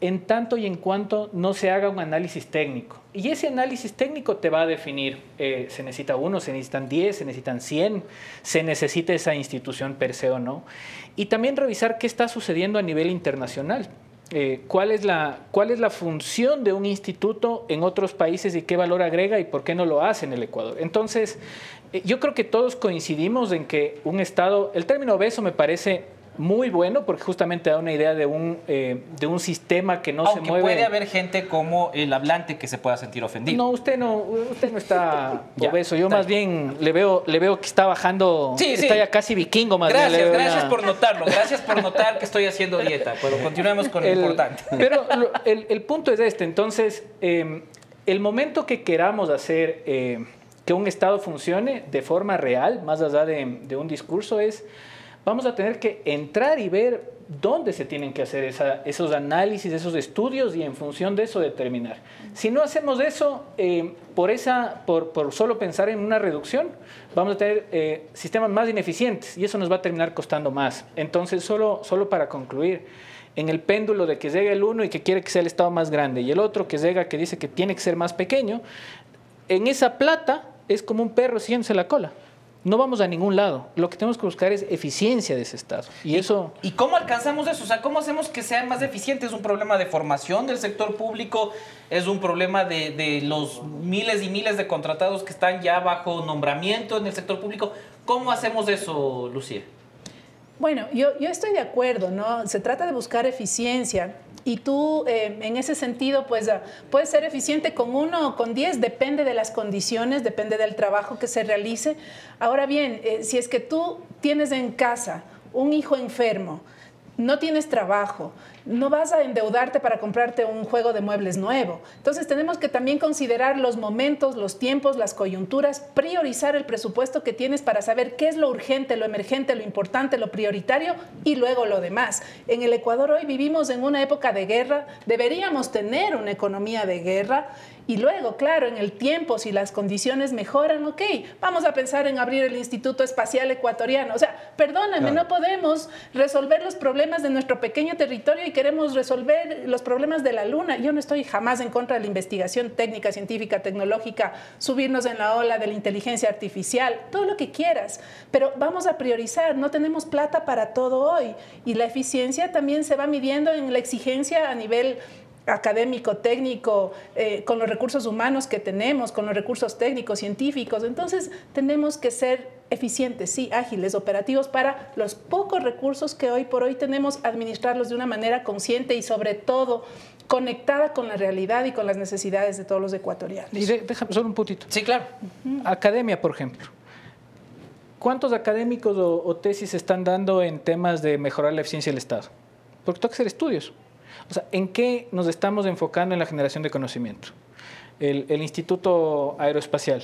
G: en tanto y en cuanto no se haga un análisis técnico. Y ese análisis técnico te va a definir, eh, se necesita uno, se necesitan 10, se necesitan 100, se necesita esa institución per se o no. Y también revisar qué está sucediendo a nivel internacional. Eh, cuál, es la, cuál es la función de un instituto en otros países y qué valor agrega y por qué no lo hace en el Ecuador. Entonces, eh, yo creo que todos coincidimos en que un Estado, el término obeso me parece muy bueno porque justamente da una idea de un, eh, de un sistema que no
A: Aunque
G: se mueve.
A: puede haber gente como el hablante que se pueda sentir ofendido.
G: No, usted no, usted no está obeso. Yo más bien le veo, le veo que está bajando,
A: sí,
G: está
A: sí.
G: ya casi vikingo más
A: gracias,
G: bien.
A: Gracias, gracias por notarlo, gracias por notar que estoy haciendo dieta. Pero continuemos con
G: el,
A: lo importante.
G: Pero lo, el, el, punto es este, entonces, eh, el momento que queramos hacer eh, que un Estado funcione de forma real, más allá de, de un discurso, es vamos a tener que entrar y ver dónde se tienen que hacer esos análisis, esos estudios y en función de eso determinar. Si no hacemos eso, eh, por, esa, por, por, solo pensar en una reducción, vamos a tener eh, sistemas más ineficientes y eso nos va a terminar costando más. Entonces, solo, solo para concluir, en el péndulo de que llega el uno y que quiere que sea el Estado más grande y el otro que llega que dice que tiene que ser más pequeño, en esa plata es como un perro siguiéndose la cola no vamos a ningún lado. Lo que tenemos que buscar es eficiencia de ese Estado. Y,
A: ¿Y
G: eso...
A: ¿Y cómo alcanzamos eso? O sea, ¿cómo hacemos que sea más eficiente? ¿Es un problema de formación del sector público? ¿Es un problema de, de los miles y miles de contratados que están ya bajo nombramiento en el sector público? ¿Cómo hacemos eso, Lucía?
F: Bueno, yo, yo estoy de acuerdo, ¿no? Se trata de buscar eficiencia. Y tú, eh, en ese sentido, pues uh, puedes ser eficiente con uno o con diez, depende de las condiciones, depende del trabajo que se realice. Ahora bien, eh, si es que tú tienes en casa un hijo enfermo, no tienes trabajo, no vas a endeudarte para comprarte un juego de muebles nuevo. Entonces tenemos que también considerar los momentos, los tiempos, las coyunturas, priorizar el presupuesto que tienes para saber qué es lo urgente, lo emergente, lo importante, lo prioritario y luego lo demás. En el Ecuador hoy vivimos en una época de guerra, deberíamos tener una economía de guerra y luego, claro, en el tiempo, si las condiciones mejoran, ok, vamos a pensar en abrir el Instituto Espacial Ecuatoriano. O sea, perdóname, claro. no podemos resolver los problemas de nuestro pequeño territorio y queremos resolver los problemas de la Luna. Yo no estoy jamás en contra de la investigación técnica, científica, tecnológica, subirnos en la ola de la inteligencia artificial, todo lo que quieras. Pero vamos a priorizar, no tenemos plata para todo hoy. Y la eficiencia también se va midiendo en la exigencia a nivel académico, técnico, eh, con los recursos humanos que tenemos, con los recursos técnicos, científicos. Entonces, tenemos que ser eficientes, sí, ágiles, operativos para los pocos recursos que hoy por hoy tenemos, administrarlos de una manera consciente y sobre todo conectada con la realidad y con las necesidades de todos los ecuatorianos.
G: Y de, déjame solo un puntito.
A: Sí, claro.
G: Uh -huh. Academia, por ejemplo. ¿Cuántos académicos o, o tesis están dando en temas de mejorar la eficiencia del Estado? Porque toca hacer estudios. O sea, ¿en qué nos estamos enfocando en la generación de conocimiento? El, el, Instituto Aeroespacial.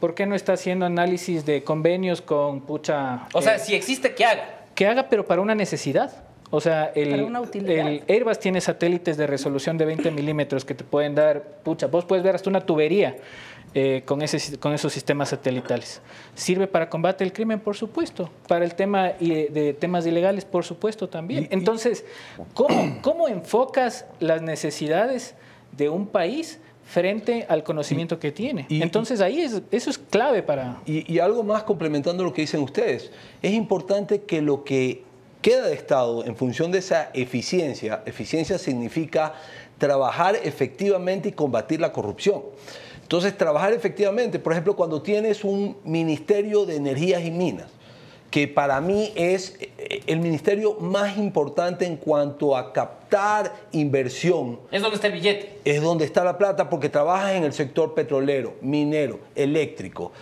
G: ¿Por qué no está haciendo análisis de convenios con pucha?
A: O eh, sea, si existe, que haga.
G: Que haga, pero para una necesidad. O sea, el, el, Airbus tiene satélites de resolución de 20 milímetros que te pueden dar, pucha, vos puedes ver hasta una tubería eh, con, ese, con esos sistemas satelitales. ¿Sirve para combate el crimen? Por supuesto. Para el tema de temas ilegales, por supuesto también. Entonces, ¿cómo, cómo enfocas las necesidades de un país? frente al conocimiento que tiene. Y, Entonces ahí es, eso es clave para...
H: Y, y, algo más complementando lo que dicen ustedes, es importante que lo que queda de Estado en función de esa eficiencia, eficiencia significa trabajar efectivamente y combatir la corrupción. Entonces, trabajar efectivamente, por ejemplo, cuando tienes un Ministerio de Energías y Minas, que para mí es eh, el ministerio más importante en cuanto a captar inversión.
A: Es donde está el billete.
H: Es donde está la plata porque trabajas en el sector petrolero, minero, eléctrico.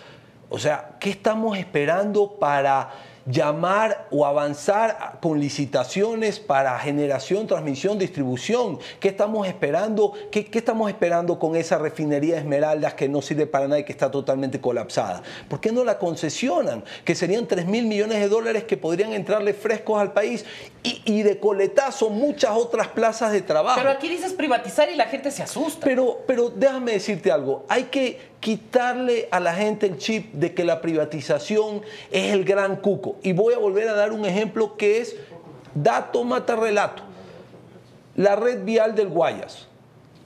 H: O sea, ¿qué estamos esperando para llamar o avanzar con licitaciones para generación, transmisión, distribución. ¿Qué estamos esperando? ¿Qué, estamos esperando con esa refinería de Esmeraldas que no sirve para nada y que está totalmente colapsada? ¿Por qué no la concesionan? Que serían 3 mil millones de dólares que podrían entrarle frescos al país y, y de coletazo muchas otras plazas de trabajo.
A: Pero aquí dices privatizar y la gente se asusta.
H: Pero, pero déjame decirte algo. Hay que quitarle a la gente el chip de que la privatización es el gran cuco. Y voy a volver a dar un ejemplo que es dato mata relato. La red vial del Guayas.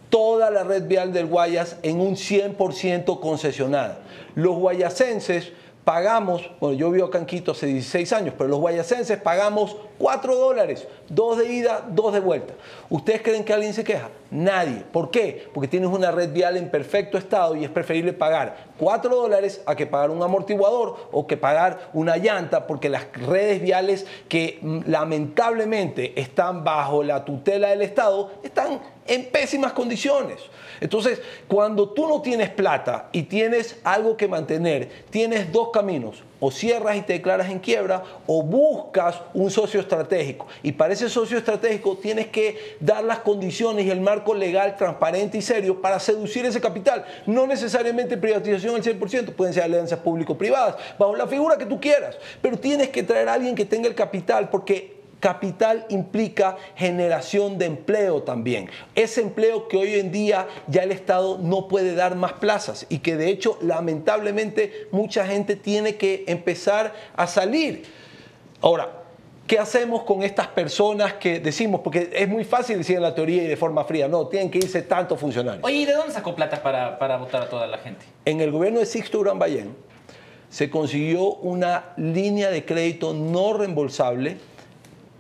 H: Toda la red vial del Guayas en un 100% concesionada. Los guayasenses pagamos, bueno, yo vivo acá en Quito hace 16 años, pero los guayasenses pagamos 4 dólares, dos de ida, dos de vuelta. ¿Ustedes creen que alguien se queja? Nadie. ¿Por qué? Porque tienes una red vial en perfecto estado y es preferible pagar 4 dólares a que pagar un amortiguador o que pagar una llanta, porque las redes viales que mm, lamentablemente están bajo la tutela del Estado están en pésimas condiciones. Entonces, cuando tú no tienes plata y tienes algo que mantener, tienes dos caminos. O cierras y te declaras en quiebra o buscas un socio estratégico. Y para ese socio estratégico tienes que dar las condiciones y el marco legal transparente y serio para seducir ese capital. No necesariamente privatización al 100%, pueden ser alianzas público-privadas, bajo la figura que tú quieras. Pero tienes que traer a alguien que tenga el capital porque Capital implica generación de empleo también. Ese empleo que hoy en día ya el Estado no puede dar más plazas y que de hecho lamentablemente mucha gente tiene que empezar a salir. Ahora, ¿qué hacemos con estas personas que decimos? Porque es muy fácil decir en la teoría y de forma fría, no, tienen que irse tantos funcionarios.
A: Oye, ¿y de dónde sacó plata para, para votar a toda la gente?
H: En el gobierno de Sixto Urán Ballén se consiguió una línea de crédito no reembolsable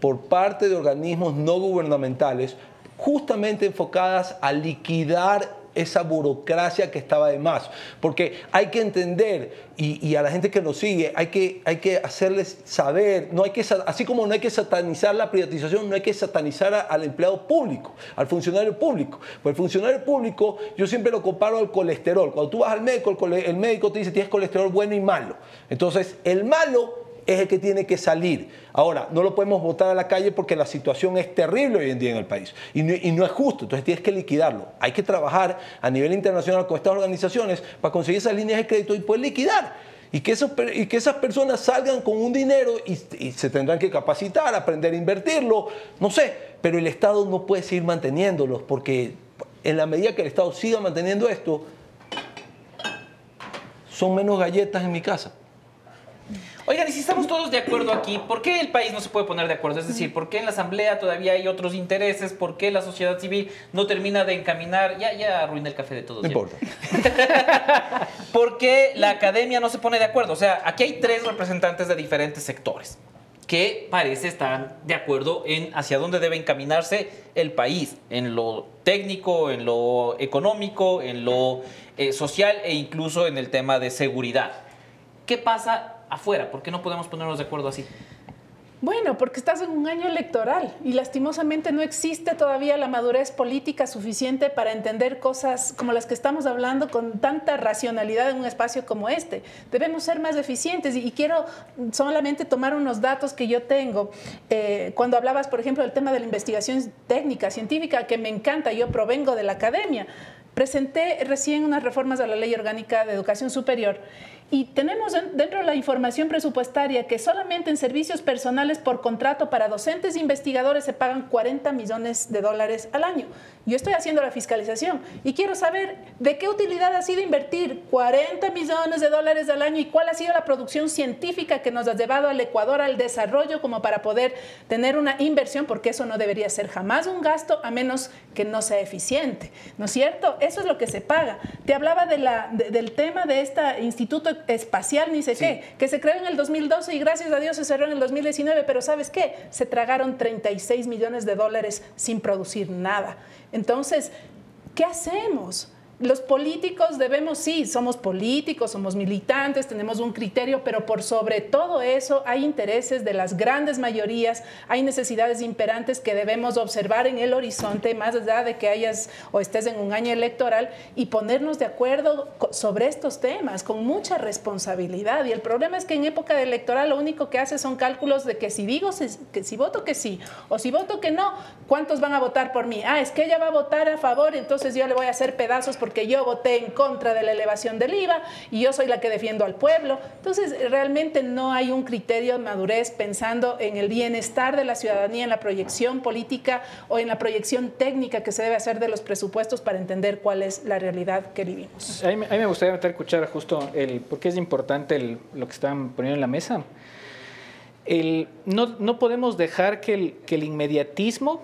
H: por parte de organismos no gubernamentales justamente enfocadas a liquidar esa burocracia que estaba de más. Porque hay que entender, y, a la gente que nos sigue, hay que, hay que hacerles saber, no hay que, así como no hay que satanizar la privatización, no hay que satanizar al empleado público, al funcionario público. Pues el funcionario público, yo siempre lo comparo al colesterol. Cuando tú vas al médico, el médico te dice tienes colesterol bueno y malo. Entonces, el malo es el que tiene que salir. Ahora, no lo podemos votar a la calle porque la situación es terrible hoy en día en el país y no, es justo, entonces tienes que liquidarlo. Hay que trabajar a nivel internacional con estas organizaciones para conseguir esas líneas de crédito y poder liquidar. Y que, y que esas personas salgan con un dinero y, y se tendrán que capacitar, aprender a invertirlo, no sé, pero el Estado no puede seguir manteniéndolos porque en la medida que el Estado siga manteniendo esto, son menos galletas en mi casa.
A: Oigan, y si estamos todos de acuerdo aquí, ¿por qué el país no se puede poner de acuerdo? Es decir, ¿por qué en la Asamblea todavía hay otros intereses? ¿Por qué la sociedad civil no termina de encaminar? Ya, ya arruiné el café de todos.
H: No importa.
A: ¿Por qué la academia no se pone de acuerdo? O sea, aquí hay tres representantes de diferentes sectores que parece estar de acuerdo en hacia dónde debe encaminarse el país, en lo técnico, en lo económico, en lo eh, social e incluso en el tema de seguridad. ¿Qué pasa afuera? ¿Por qué no podemos ponernos de acuerdo así?
F: Bueno, porque estás en un año electoral y lastimosamente no existe todavía la madurez política suficiente para entender cosas como las que estamos hablando con tanta racionalidad en un espacio como este. Debemos ser más eficientes y, quiero solamente tomar unos datos que yo tengo. Eh, cuando hablabas, por ejemplo, del tema de la investigación técnica, científica, que me encanta, yo provengo de la academia. Presenté recién unas reformas a la Ley Orgánica de Educación Superior y tenemos dentro de la información presupuestaria que solamente en servicios personales por contrato para docentes e investigadores se pagan 40 millones de dólares al año. Yo estoy haciendo la fiscalización y quiero saber de qué utilidad ha sido invertir 40 millones de dólares al año y cuál ha sido la producción científica que nos ha llevado al Ecuador al desarrollo como para poder tener una inversión, porque eso no debería ser jamás un gasto a menos que no sea eficiente. ¿No es cierto? Eso es lo que se paga. Te hablaba de la, del tema de este Instituto Espacial, ni sé qué, que se creó en el 2012 y gracias a Dios se cerró en el 2019, pero ¿sabes qué? Se tragaron 36 millones de dólares sin producir nada. Entonces, ¿qué hacemos? Los políticos debemos, sí, somos políticos, somos militantes, tenemos un criterio, pero por sobre todo eso hay intereses de las grandes mayorías, hay necesidades imperantes que debemos observar en el horizonte, más allá de que hayas o estés en un año electoral, y ponernos de acuerdo sobre estos temas con mucha responsabilidad. Y el problema es que en época electoral lo único que hace son cálculos de que si digo que si voto que sí o si voto que no, ¿cuántos van a votar por mí? Ah, es que ella va a votar a favor, entonces yo le voy a hacer pedazos porque yo voté en contra de la elevación del IVA y yo soy la que defiendo al pueblo. Entonces, realmente no hay un criterio de madurez pensando en el bienestar de la ciudadanía, en la proyección política o en la proyección técnica que se debe hacer de los presupuestos para entender cuál es la realidad que vivimos.
G: A mí, me gustaría escuchar justo el por qué es importante lo que están poniendo en la mesa. El, no, no, podemos dejar que el, que el inmediatismo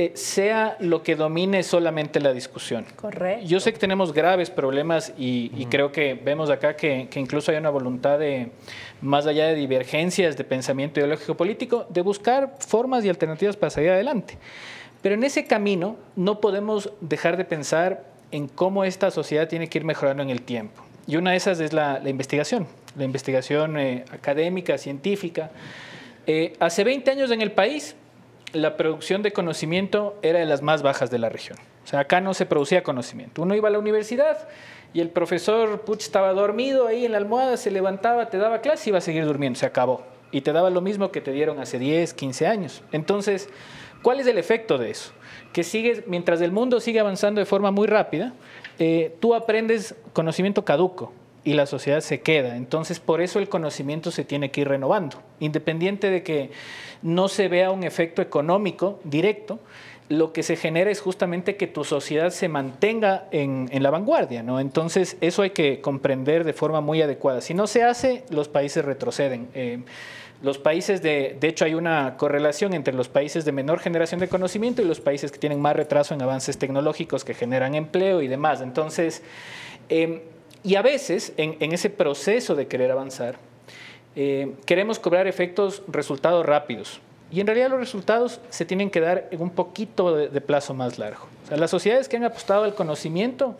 G: eh, sea lo que domine solamente la discusión.
F: Correcto.
G: Yo sé que tenemos graves problemas y, creo que vemos acá que, incluso hay una voluntad de, más allá de divergencias de pensamiento ideológico político, de buscar formas y alternativas para salir adelante. Pero en ese camino no podemos dejar de pensar en cómo esta sociedad tiene que ir mejorando en el tiempo. Y una de esas es la, investigación, la investigación eh, académica, científica. Eh, hace 20 años en el país la producción de conocimiento era de las más bajas de la región. O sea, acá no se producía conocimiento. Uno iba a la universidad y el profesor Puch estaba dormido ahí en la almohada, se levantaba, te daba clase y iba a seguir durmiendo, se acabó. Y te daba lo mismo que te dieron hace 10, 15 años. Entonces, ¿cuál es el efecto de eso? Que sigues, mientras el mundo sigue avanzando de forma muy rápida, eh, tú aprendes conocimiento caduco y la sociedad se queda. Entonces, por eso el conocimiento se tiene que ir renovando, independiente de que no se vea un efecto económico directo, lo que se genera es justamente que tu sociedad se mantenga en, la vanguardia, ¿no? Entonces, eso hay que comprender de forma muy adecuada. Si no se hace, los países retroceden. Eh, los países de, de hecho hay una correlación entre los países de menor generación de conocimiento y los países que tienen más retraso en avances tecnológicos que generan empleo y demás. Entonces, eh, y a veces, en, ese proceso de querer avanzar, eh, queremos cobrar efectos, resultados rápidos. Y en realidad los resultados se tienen que dar en un poquito de, plazo más largo. O sea, las sociedades que han apostado al conocimiento,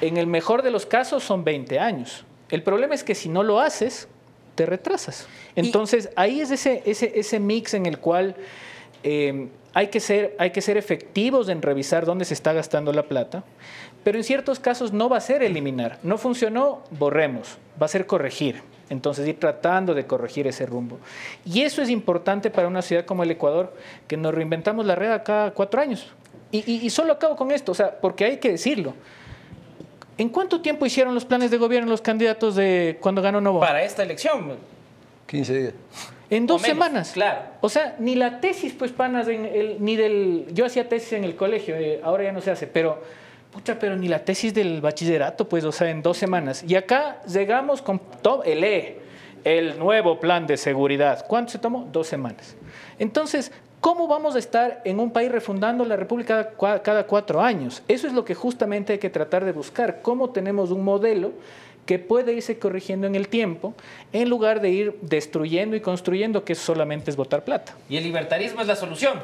G: en el mejor de los casos son 20 años. El problema es que si no lo haces, te retrasas. Entonces, ahí es ese, ese, ese mix en el cual eh, hay, que ser, hay que ser efectivos en revisar dónde se está gastando la plata, pero en ciertos casos no va a ser eliminar. No funcionó, borremos, va a ser corregir. Entonces ir tratando de corregir ese rumbo. Y eso es importante para una ciudad como el Ecuador, que nos reinventamos la red cada cuatro años. Y, solo acabo con esto, o sea, porque hay que decirlo. ¿En cuánto tiempo hicieron los planes de gobierno los candidatos de cuando ganó Novoa?
A: Para esta elección.
H: 15 días.
G: En dos semanas.
A: Claro.
G: O sea, ni la tesis, pues, panas, en el, ni del. Yo hacía tesis en el colegio, eh, ahora ya no se hace, pero pucha, pero ni la tesis del bachillerato, pues, o sea, en dos semanas. Y acá llegamos con todo, el E, el nuevo plan de seguridad. ¿Cuánto se tomó? Dos semanas. Entonces, ¿cómo vamos a estar en un país refundando la República cada cuatro años? Eso es lo que justamente hay que tratar de buscar. ¿Cómo tenemos un modelo que puede irse corrigiendo en el tiempo, en lugar de ir destruyendo y construyendo, que solamente es votar plata.
A: Y el libertarismo es la solución.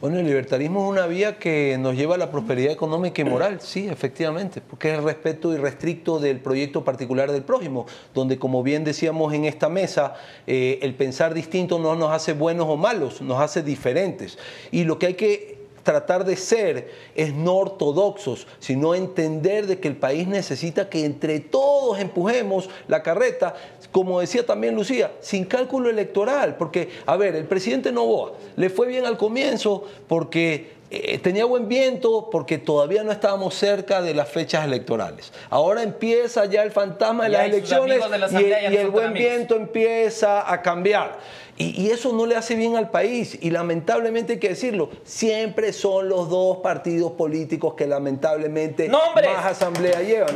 H: Bueno, el libertarismo es una vía que nos lleva a la prosperidad económica y moral, sí, efectivamente, porque es el respeto irrestricto del proyecto particular del prójimo, donde como bien decíamos en esta mesa, eh, el pensar distinto no nos hace buenos o malos, nos hace diferentes. Y lo que hay que tratar de ser es no ortodoxos, sino entender de que el país necesita que entre todos empujemos la carreta, como decía también Lucía, sin cálculo electoral, porque, a ver, el presidente Novoa le fue bien al comienzo porque eh, tenía buen viento porque todavía no estábamos cerca de las fechas electorales. Ahora empieza ya el fantasma de las elecciones y, el buen viento empieza a cambiar. Y, eso no le hace bien al país. Y lamentablemente hay que decirlo, siempre son los dos partidos políticos que lamentablemente más asamblea llevan.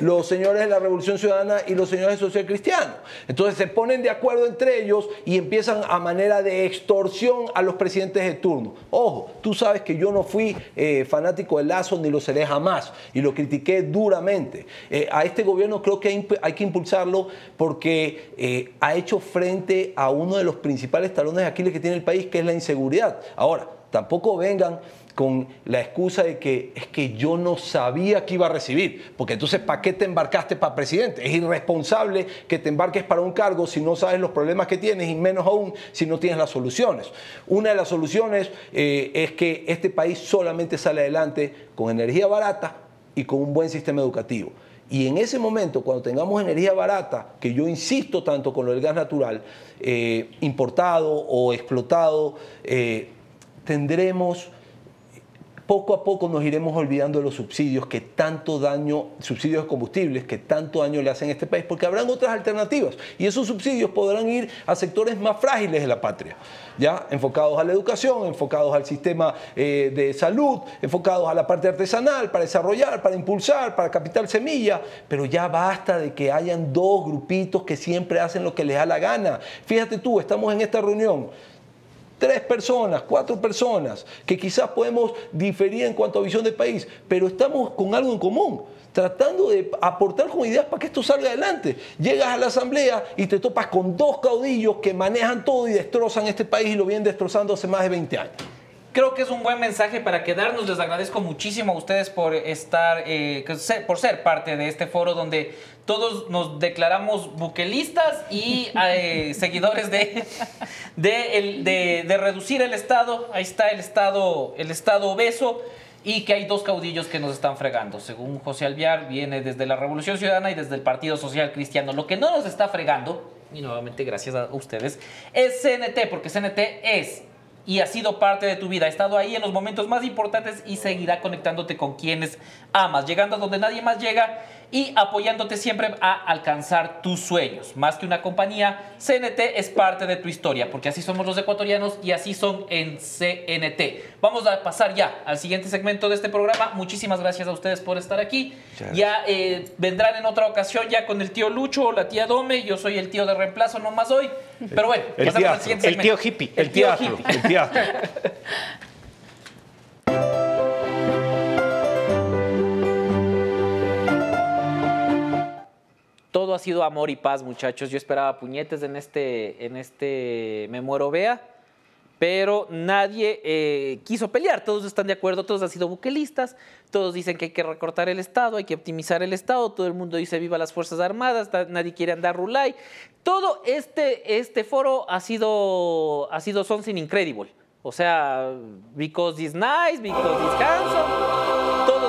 H: Los, señores de la Revolución Ciudadana y los señores social cristianos. Entonces se ponen de acuerdo entre ellos y empiezan a manera de extorsión a los presidentes de turno. Ojo, tú sabes que yo no fui eh, fanático de Lazo ni lo seré jamás. Y lo critiqué duramente. Eh, a este gobierno creo que hay, que impulsarlo porque eh, ha hecho frente a uno de los principales talones de Aquiles que tiene el país, que es la inseguridad. Ahora, tampoco vengan con la excusa de que es que yo no sabía que iba a recibir, porque entonces ¿para qué te embarcaste para presidente? Es irresponsable que te embarques para un cargo si no sabes los problemas que tienes y menos aún si no tienes las soluciones. Una de las soluciones eh, es que este país solamente sale adelante con energía barata y con un buen sistema educativo. Y en ese momento, cuando tengamos energía barata, que yo insisto tanto con lo del gas natural, eh, importado o explotado, eh, tendremos poco a poco nos iremos olvidando de los subsidios que tanto daño, subsidios de combustibles que tanto daño le hacen a este país, porque habrán otras alternativas. Y esos subsidios podrán ir a sectores más frágiles de la patria, ya enfocados a la educación, enfocados al sistema eh, de salud, enfocados a la parte artesanal para desarrollar, para impulsar, para capital semilla, pero ya basta de que hayan dos grupitos que siempre hacen lo que les da la gana. Fíjate tú, estamos en esta reunión tres personas, cuatro personas, que quizás podemos diferir en cuanto a visión de país, pero estamos con algo en común tratando de aportar con ideas para que esto salga adelante. Llegas a la asamblea y te topas con dos caudillos que manejan todo y destrozan este país y lo vienen destrozando hace más de 20 años
A: creo que es un buen mensaje para quedarnos. Les agradezco muchísimo a ustedes por estar, eh, por ser parte de este foro donde todos nos declaramos buquelistas y eh, seguidores de, de, de, reducir el Estado. Ahí está el Estado, el Estado obeso y que hay dos caudillos que nos están fregando. Según José Alviar, viene desde la Revolución Ciudadana y desde el Partido Social Cristiano. Lo que no nos está fregando, y nuevamente gracias a ustedes, es CNT, porque CNT es y ha sido parte de tu vida. Ha estado ahí en los momentos más importantes y seguirá conectándote con quienes amas, llegando a donde nadie más llega y apoyándote siempre a alcanzar tus sueños. Más que una compañía, CNT es parte de tu historia, porque así somos los ecuatorianos y así son en CNT. Vamos a pasar ya al siguiente segmento de este programa. Muchísimas gracias a ustedes por estar aquí. Ya eh, vendrán en otra ocasión ya con el tío Lucho o la tía Dome. Yo soy el tío de reemplazo, no más hoy. Pero bueno,
H: el,
A: pasamos
H: al
A: siguiente
G: el tío hippie.
H: El, tío hippie. El teatro.
A: Todo ha sido amor y paz, muchachos. Yo esperaba puñetes en este, en este Me Muero Vea, pero nadie eh, quiso pelear. Todos están de acuerdo, todos han sido buquelistas, todos dicen que hay que recortar el Estado, hay que optimizar el Estado, todo el mundo dice viva las Fuerzas Armadas, nadie quiere andar rulay. Todo este, este foro ha sido, ha sido something incredible. O sea, because it's nice, because it's handsome,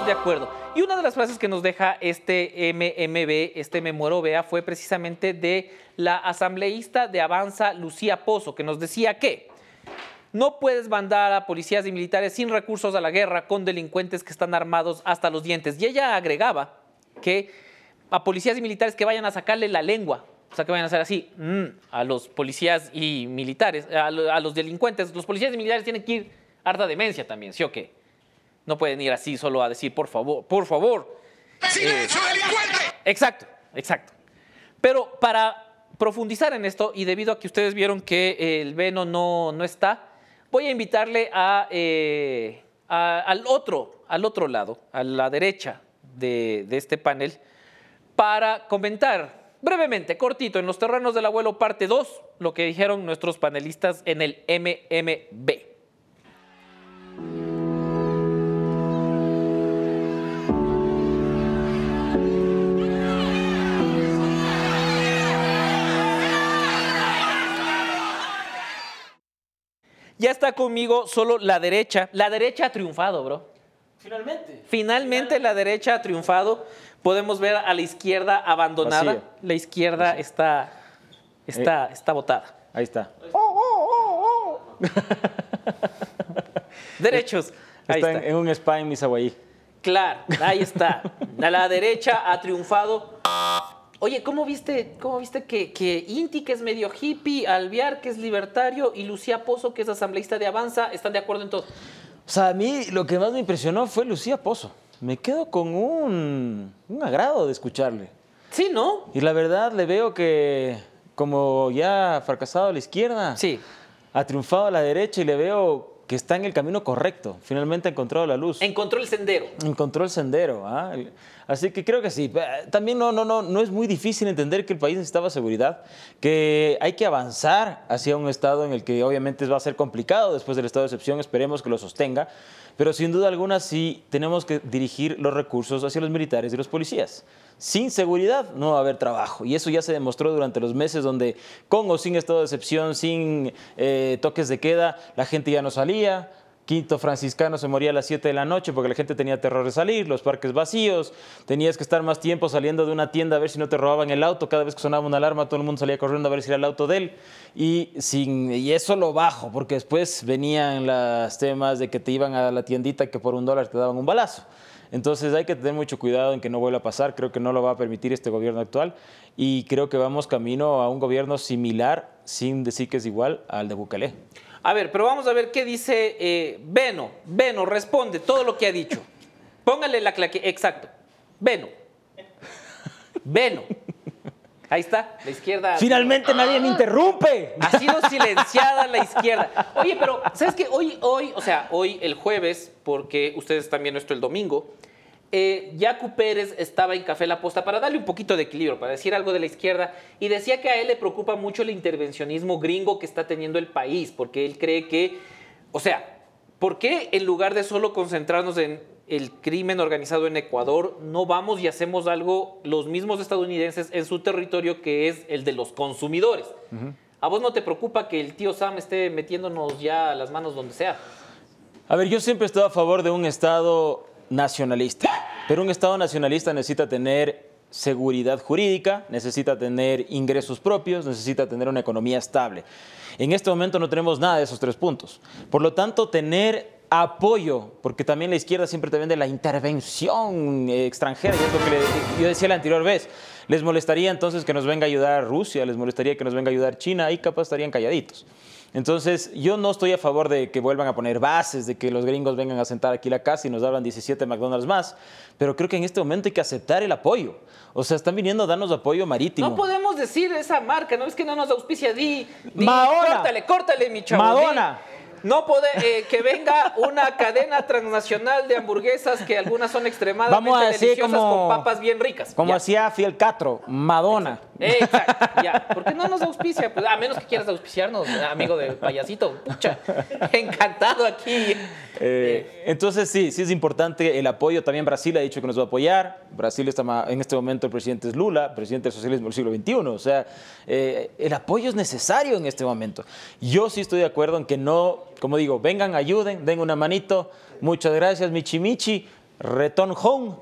A: de acuerdo. Y una de las frases que nos deja este MMB, este Me Muero Vea, fue precisamente de la asambleísta de Avanza, Lucía Pozo, que nos decía que no puedes mandar a policías y militares sin recursos a la guerra con delincuentes que están armados hasta los dientes. Y ella agregaba que a policías y militares que vayan a sacarle la lengua o sea, que vayan a hacer así mm, a los policías y militares, a, los delincuentes. Los policías y militares tienen que ir harta demencia también, ¿sí o qué? No pueden ir así solo a decir, por favor, por favor.
I: ¡Silencio, eh, delincuente!
A: Exacto, exacto. Pero para profundizar en esto, y debido a que ustedes vieron que el Veno no, no está, voy a invitarle a, eh, al, otro, al otro lado, a la derecha de, de este panel, para comentar brevemente, cortito, en los terrenos del abuelo parte 2, lo que dijeron nuestros panelistas en el MMB. Ya está conmigo solo la derecha. La derecha ha triunfado, bro.
D: Finalmente.
A: Finalmente la derecha ha triunfado. Podemos ver a la izquierda abandonada. La izquierda está, está, está botada.
D: Ahí está.
A: Derechos. Ahí
D: Está,
A: está.
D: En, un spa en Misahuaí.
A: Claro, ahí está. A la derecha ha triunfado. Oye, ¿cómo viste, cómo viste que, que Inti, que es medio hippie, Alviar, que es libertario, y Lucía Pozo, que es asambleísta de Avanza, están de acuerdo en todo?
D: O sea, a mí lo que más me impresionó fue Lucía Pozo. Me quedo con un, un agrado de escucharle.
A: Sí, ¿no?
D: Y la verdad le veo que como ya ha fracasado a la izquierda,
A: Sí.
D: ha triunfado a la derecha y le veo que está en el camino correcto. Finalmente ha encontrado la luz.
A: Encontró el sendero.
D: Encontró el sendero. ¿ah? Así que creo que sí. Eh, También no, no, no, no es muy difícil entender que el país necesitaba seguridad, que hay que avanzar hacia un estado en el que obviamente va a ser complicado después del estado de excepción, esperemos que lo sostenga, pero sin duda alguna sí tenemos que dirigir los recursos hacia los militares y los policías. Sin seguridad no va a haber trabajo y eso ya se demostró durante los meses donde con o sin estado de excepción, sin eh, toques de queda, la gente ya no salía, Quinto franciscano se moría a las 7 de la noche porque la gente tenía terror de salir, los parques vacíos, tenías que estar más tiempo saliendo de una tienda a ver si no te robaban el auto, cada vez que sonaba una alarma todo el mundo salía corriendo a ver si era el auto de él y, sin, y eso lo bajo porque después venían los temas de que te iban a la tiendita que por un dólar te daban un balazo. Entonces hay que tener mucho cuidado en que no vuelva a pasar, creo que no lo va a permitir este gobierno actual y creo que vamos camino a un gobierno similar, sin decir que es igual al de Bukele.
A: A ver, pero vamos a ver qué dice eh, Beno. Beno, responde todo lo que ha dicho. Póngale la claque. Exacto. Beno. Beno. Ahí está, la izquierda.
D: Finalmente nadie me interrumpe.
A: Ha sido silenciada la izquierda. Oye, pero, ¿sabes qué? Hoy, hoy, o sea, hoy el jueves, porque ustedes están viendo esto el domingo, eh, Yacu Pérez estaba en Café La Posta para darle un poquito de equilibrio, para decir algo de la izquierda, y decía que a él le preocupa mucho el intervencionismo gringo que está teniendo el país, porque él cree que, o sea, ¿por qué en lugar de solo concentrarnos en el crimen organizado en Ecuador, no vamos y hacemos algo los mismos estadounidenses en su territorio que es el de los consumidores? ¿A vos no te preocupa que el tío Sam esté metiéndonos ya las manos donde sea?
D: A ver, yo siempre he estado a favor de un Estado nacionalista, pero un Estado nacionalista necesita tener seguridad jurídica, necesita tener ingresos propios, necesita tener una economía estable. En este momento no tenemos nada de esos tres puntos. Por lo tanto, tener apoyo, porque también la izquierda siempre te vende la intervención extranjera, y es lo que le- yo decía la anterior vez. Les molestaría entonces que nos venga a ayudar Rusia, les molestaría que nos venga a ayudar China, ahí capaz estarían calladitos. Entonces, yo no estoy a favor de que vuelvan a poner bases, de que los gringos vengan a sentar aquí la casa y nos abran 17 McDonald's más, pero creo que en este momento hay que aceptar el apoyo. O sea, están viniendo a darnos apoyo marítimo.
A: No podemos decir esa marca, no es que no nos auspicia, di, di
D: Madonna.
A: córtale, córtale, mi chavo.
D: Madonna.
A: di, no puede eh, que venga una cadena transnacional de hamburguesas que algunas son extremadamente
D: Vamos a decir
A: deliciosas
D: como-
A: con papas bien ricas.
D: Como
A: Ya.
D: hacía Fidel Castro, Madonna.
A: Exacto, ya. ¿Por qué no nos auspicia? Pues, a menos que quieras auspiciarnos, amigo de payasito. Pucha, encantado aquí.
D: Eh, entonces sí, sí es importante el apoyo. También Brasil ha dicho que nos va a apoyar. Brasil está en este momento el presidente es Lula, presidente del socialismo del siglo XXI. O sea, eh, el apoyo es necesario en este momento. Yo sí estoy de acuerdo en que no, como digo, vengan, ayuden, den una manito. Muchas gracias, Michi Michi. Return home.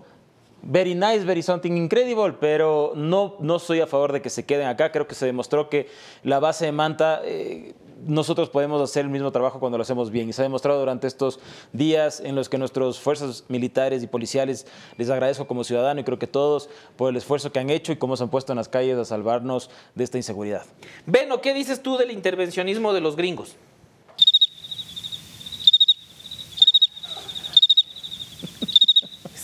D: Very nice, very something incredible, pero no, no soy a favor de que se queden acá. Creo que se demostró que la base de Manta, eh, nosotros podemos hacer el mismo trabajo cuando lo hacemos bien. Y se ha demostrado durante estos días en los que nuestras fuerzas militares y policiales, les agradezco como ciudadano y creo que todos por el esfuerzo que han hecho y cómo se han puesto en las calles a salvarnos de esta inseguridad.
A: Beno, ¿qué dices tú del intervencionismo de los gringos?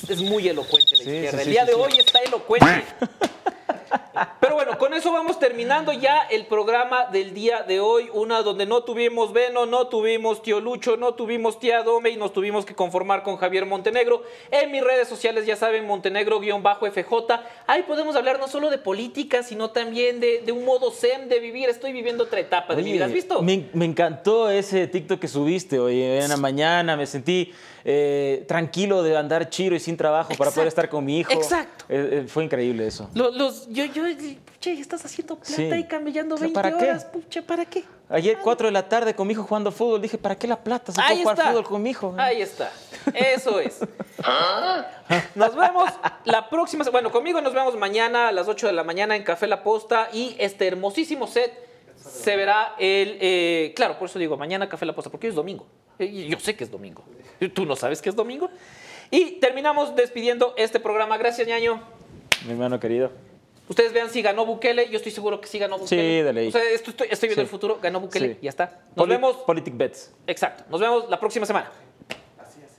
A: Es- muy elocuente la
D: Sí,
A: izquierda.
D: sí,
A: el día de hoy está elocuente. Pero bueno, con eso vamos terminando ya el programa del día de hoy. Una donde no tuvimos Beno, no tuvimos Tío Lucho, no tuvimos Tía Dome y nos tuvimos que conformar con Javier Montenegro. En mis redes sociales ya saben, Montenegro-FJ. Ahí podemos hablar no solo de política, sino también de, de un modo zen de vivir. Estoy viviendo otra etapa de mi vida. ¿Has visto?
D: Me, me encantó ese TikTok que subiste hoy en la mañana. Me sentí eh, tranquilo de andar chiro y sin trabajo para poder estar con mi hijo.
A: exacto.
D: Eh, eh, fue increíble eso.
A: Los, los- yo, yo, pucha, estás haciendo plata
D: Sí.
A: y camellando
D: O sea,
A: 20
D: ¿para qué?
A: horas, pucha, ¿para qué?
D: Ayer 4 de la tarde con mi hijo jugando fútbol, dije, ¿para qué la plata? Se
A: Ahí
D: puede jugar
A: está.
D: fútbol con mi hijo.
A: Ahí está. Eso es. Nos vemos la próxima. Bueno, conmigo nos vemos mañana a las 8 de la mañana en Café La Posta y este hermosísimo set se verá el. eh, claro, por eso digo mañana Café La Posta, porque hoy es domingo. Eh, Yo sé que es domingo. ¿Tú no sabes que es domingo? Y terminamos despidiendo este programa. Gracias, ñaño.
D: Mi hermano querido.
A: Ustedes vean si ganó Bukele. Yo estoy seguro que sí ganó Bukele.
D: Sí, de ley.
A: O sea, esto estoy, estoy viendo
D: Sí.
A: el futuro. Ganó Bukele.
D: Sí.
A: Ya está. Nos
D: Poli-
A: vemos.
D: Politic Bets.
A: Exacto. Nos vemos la próxima semana.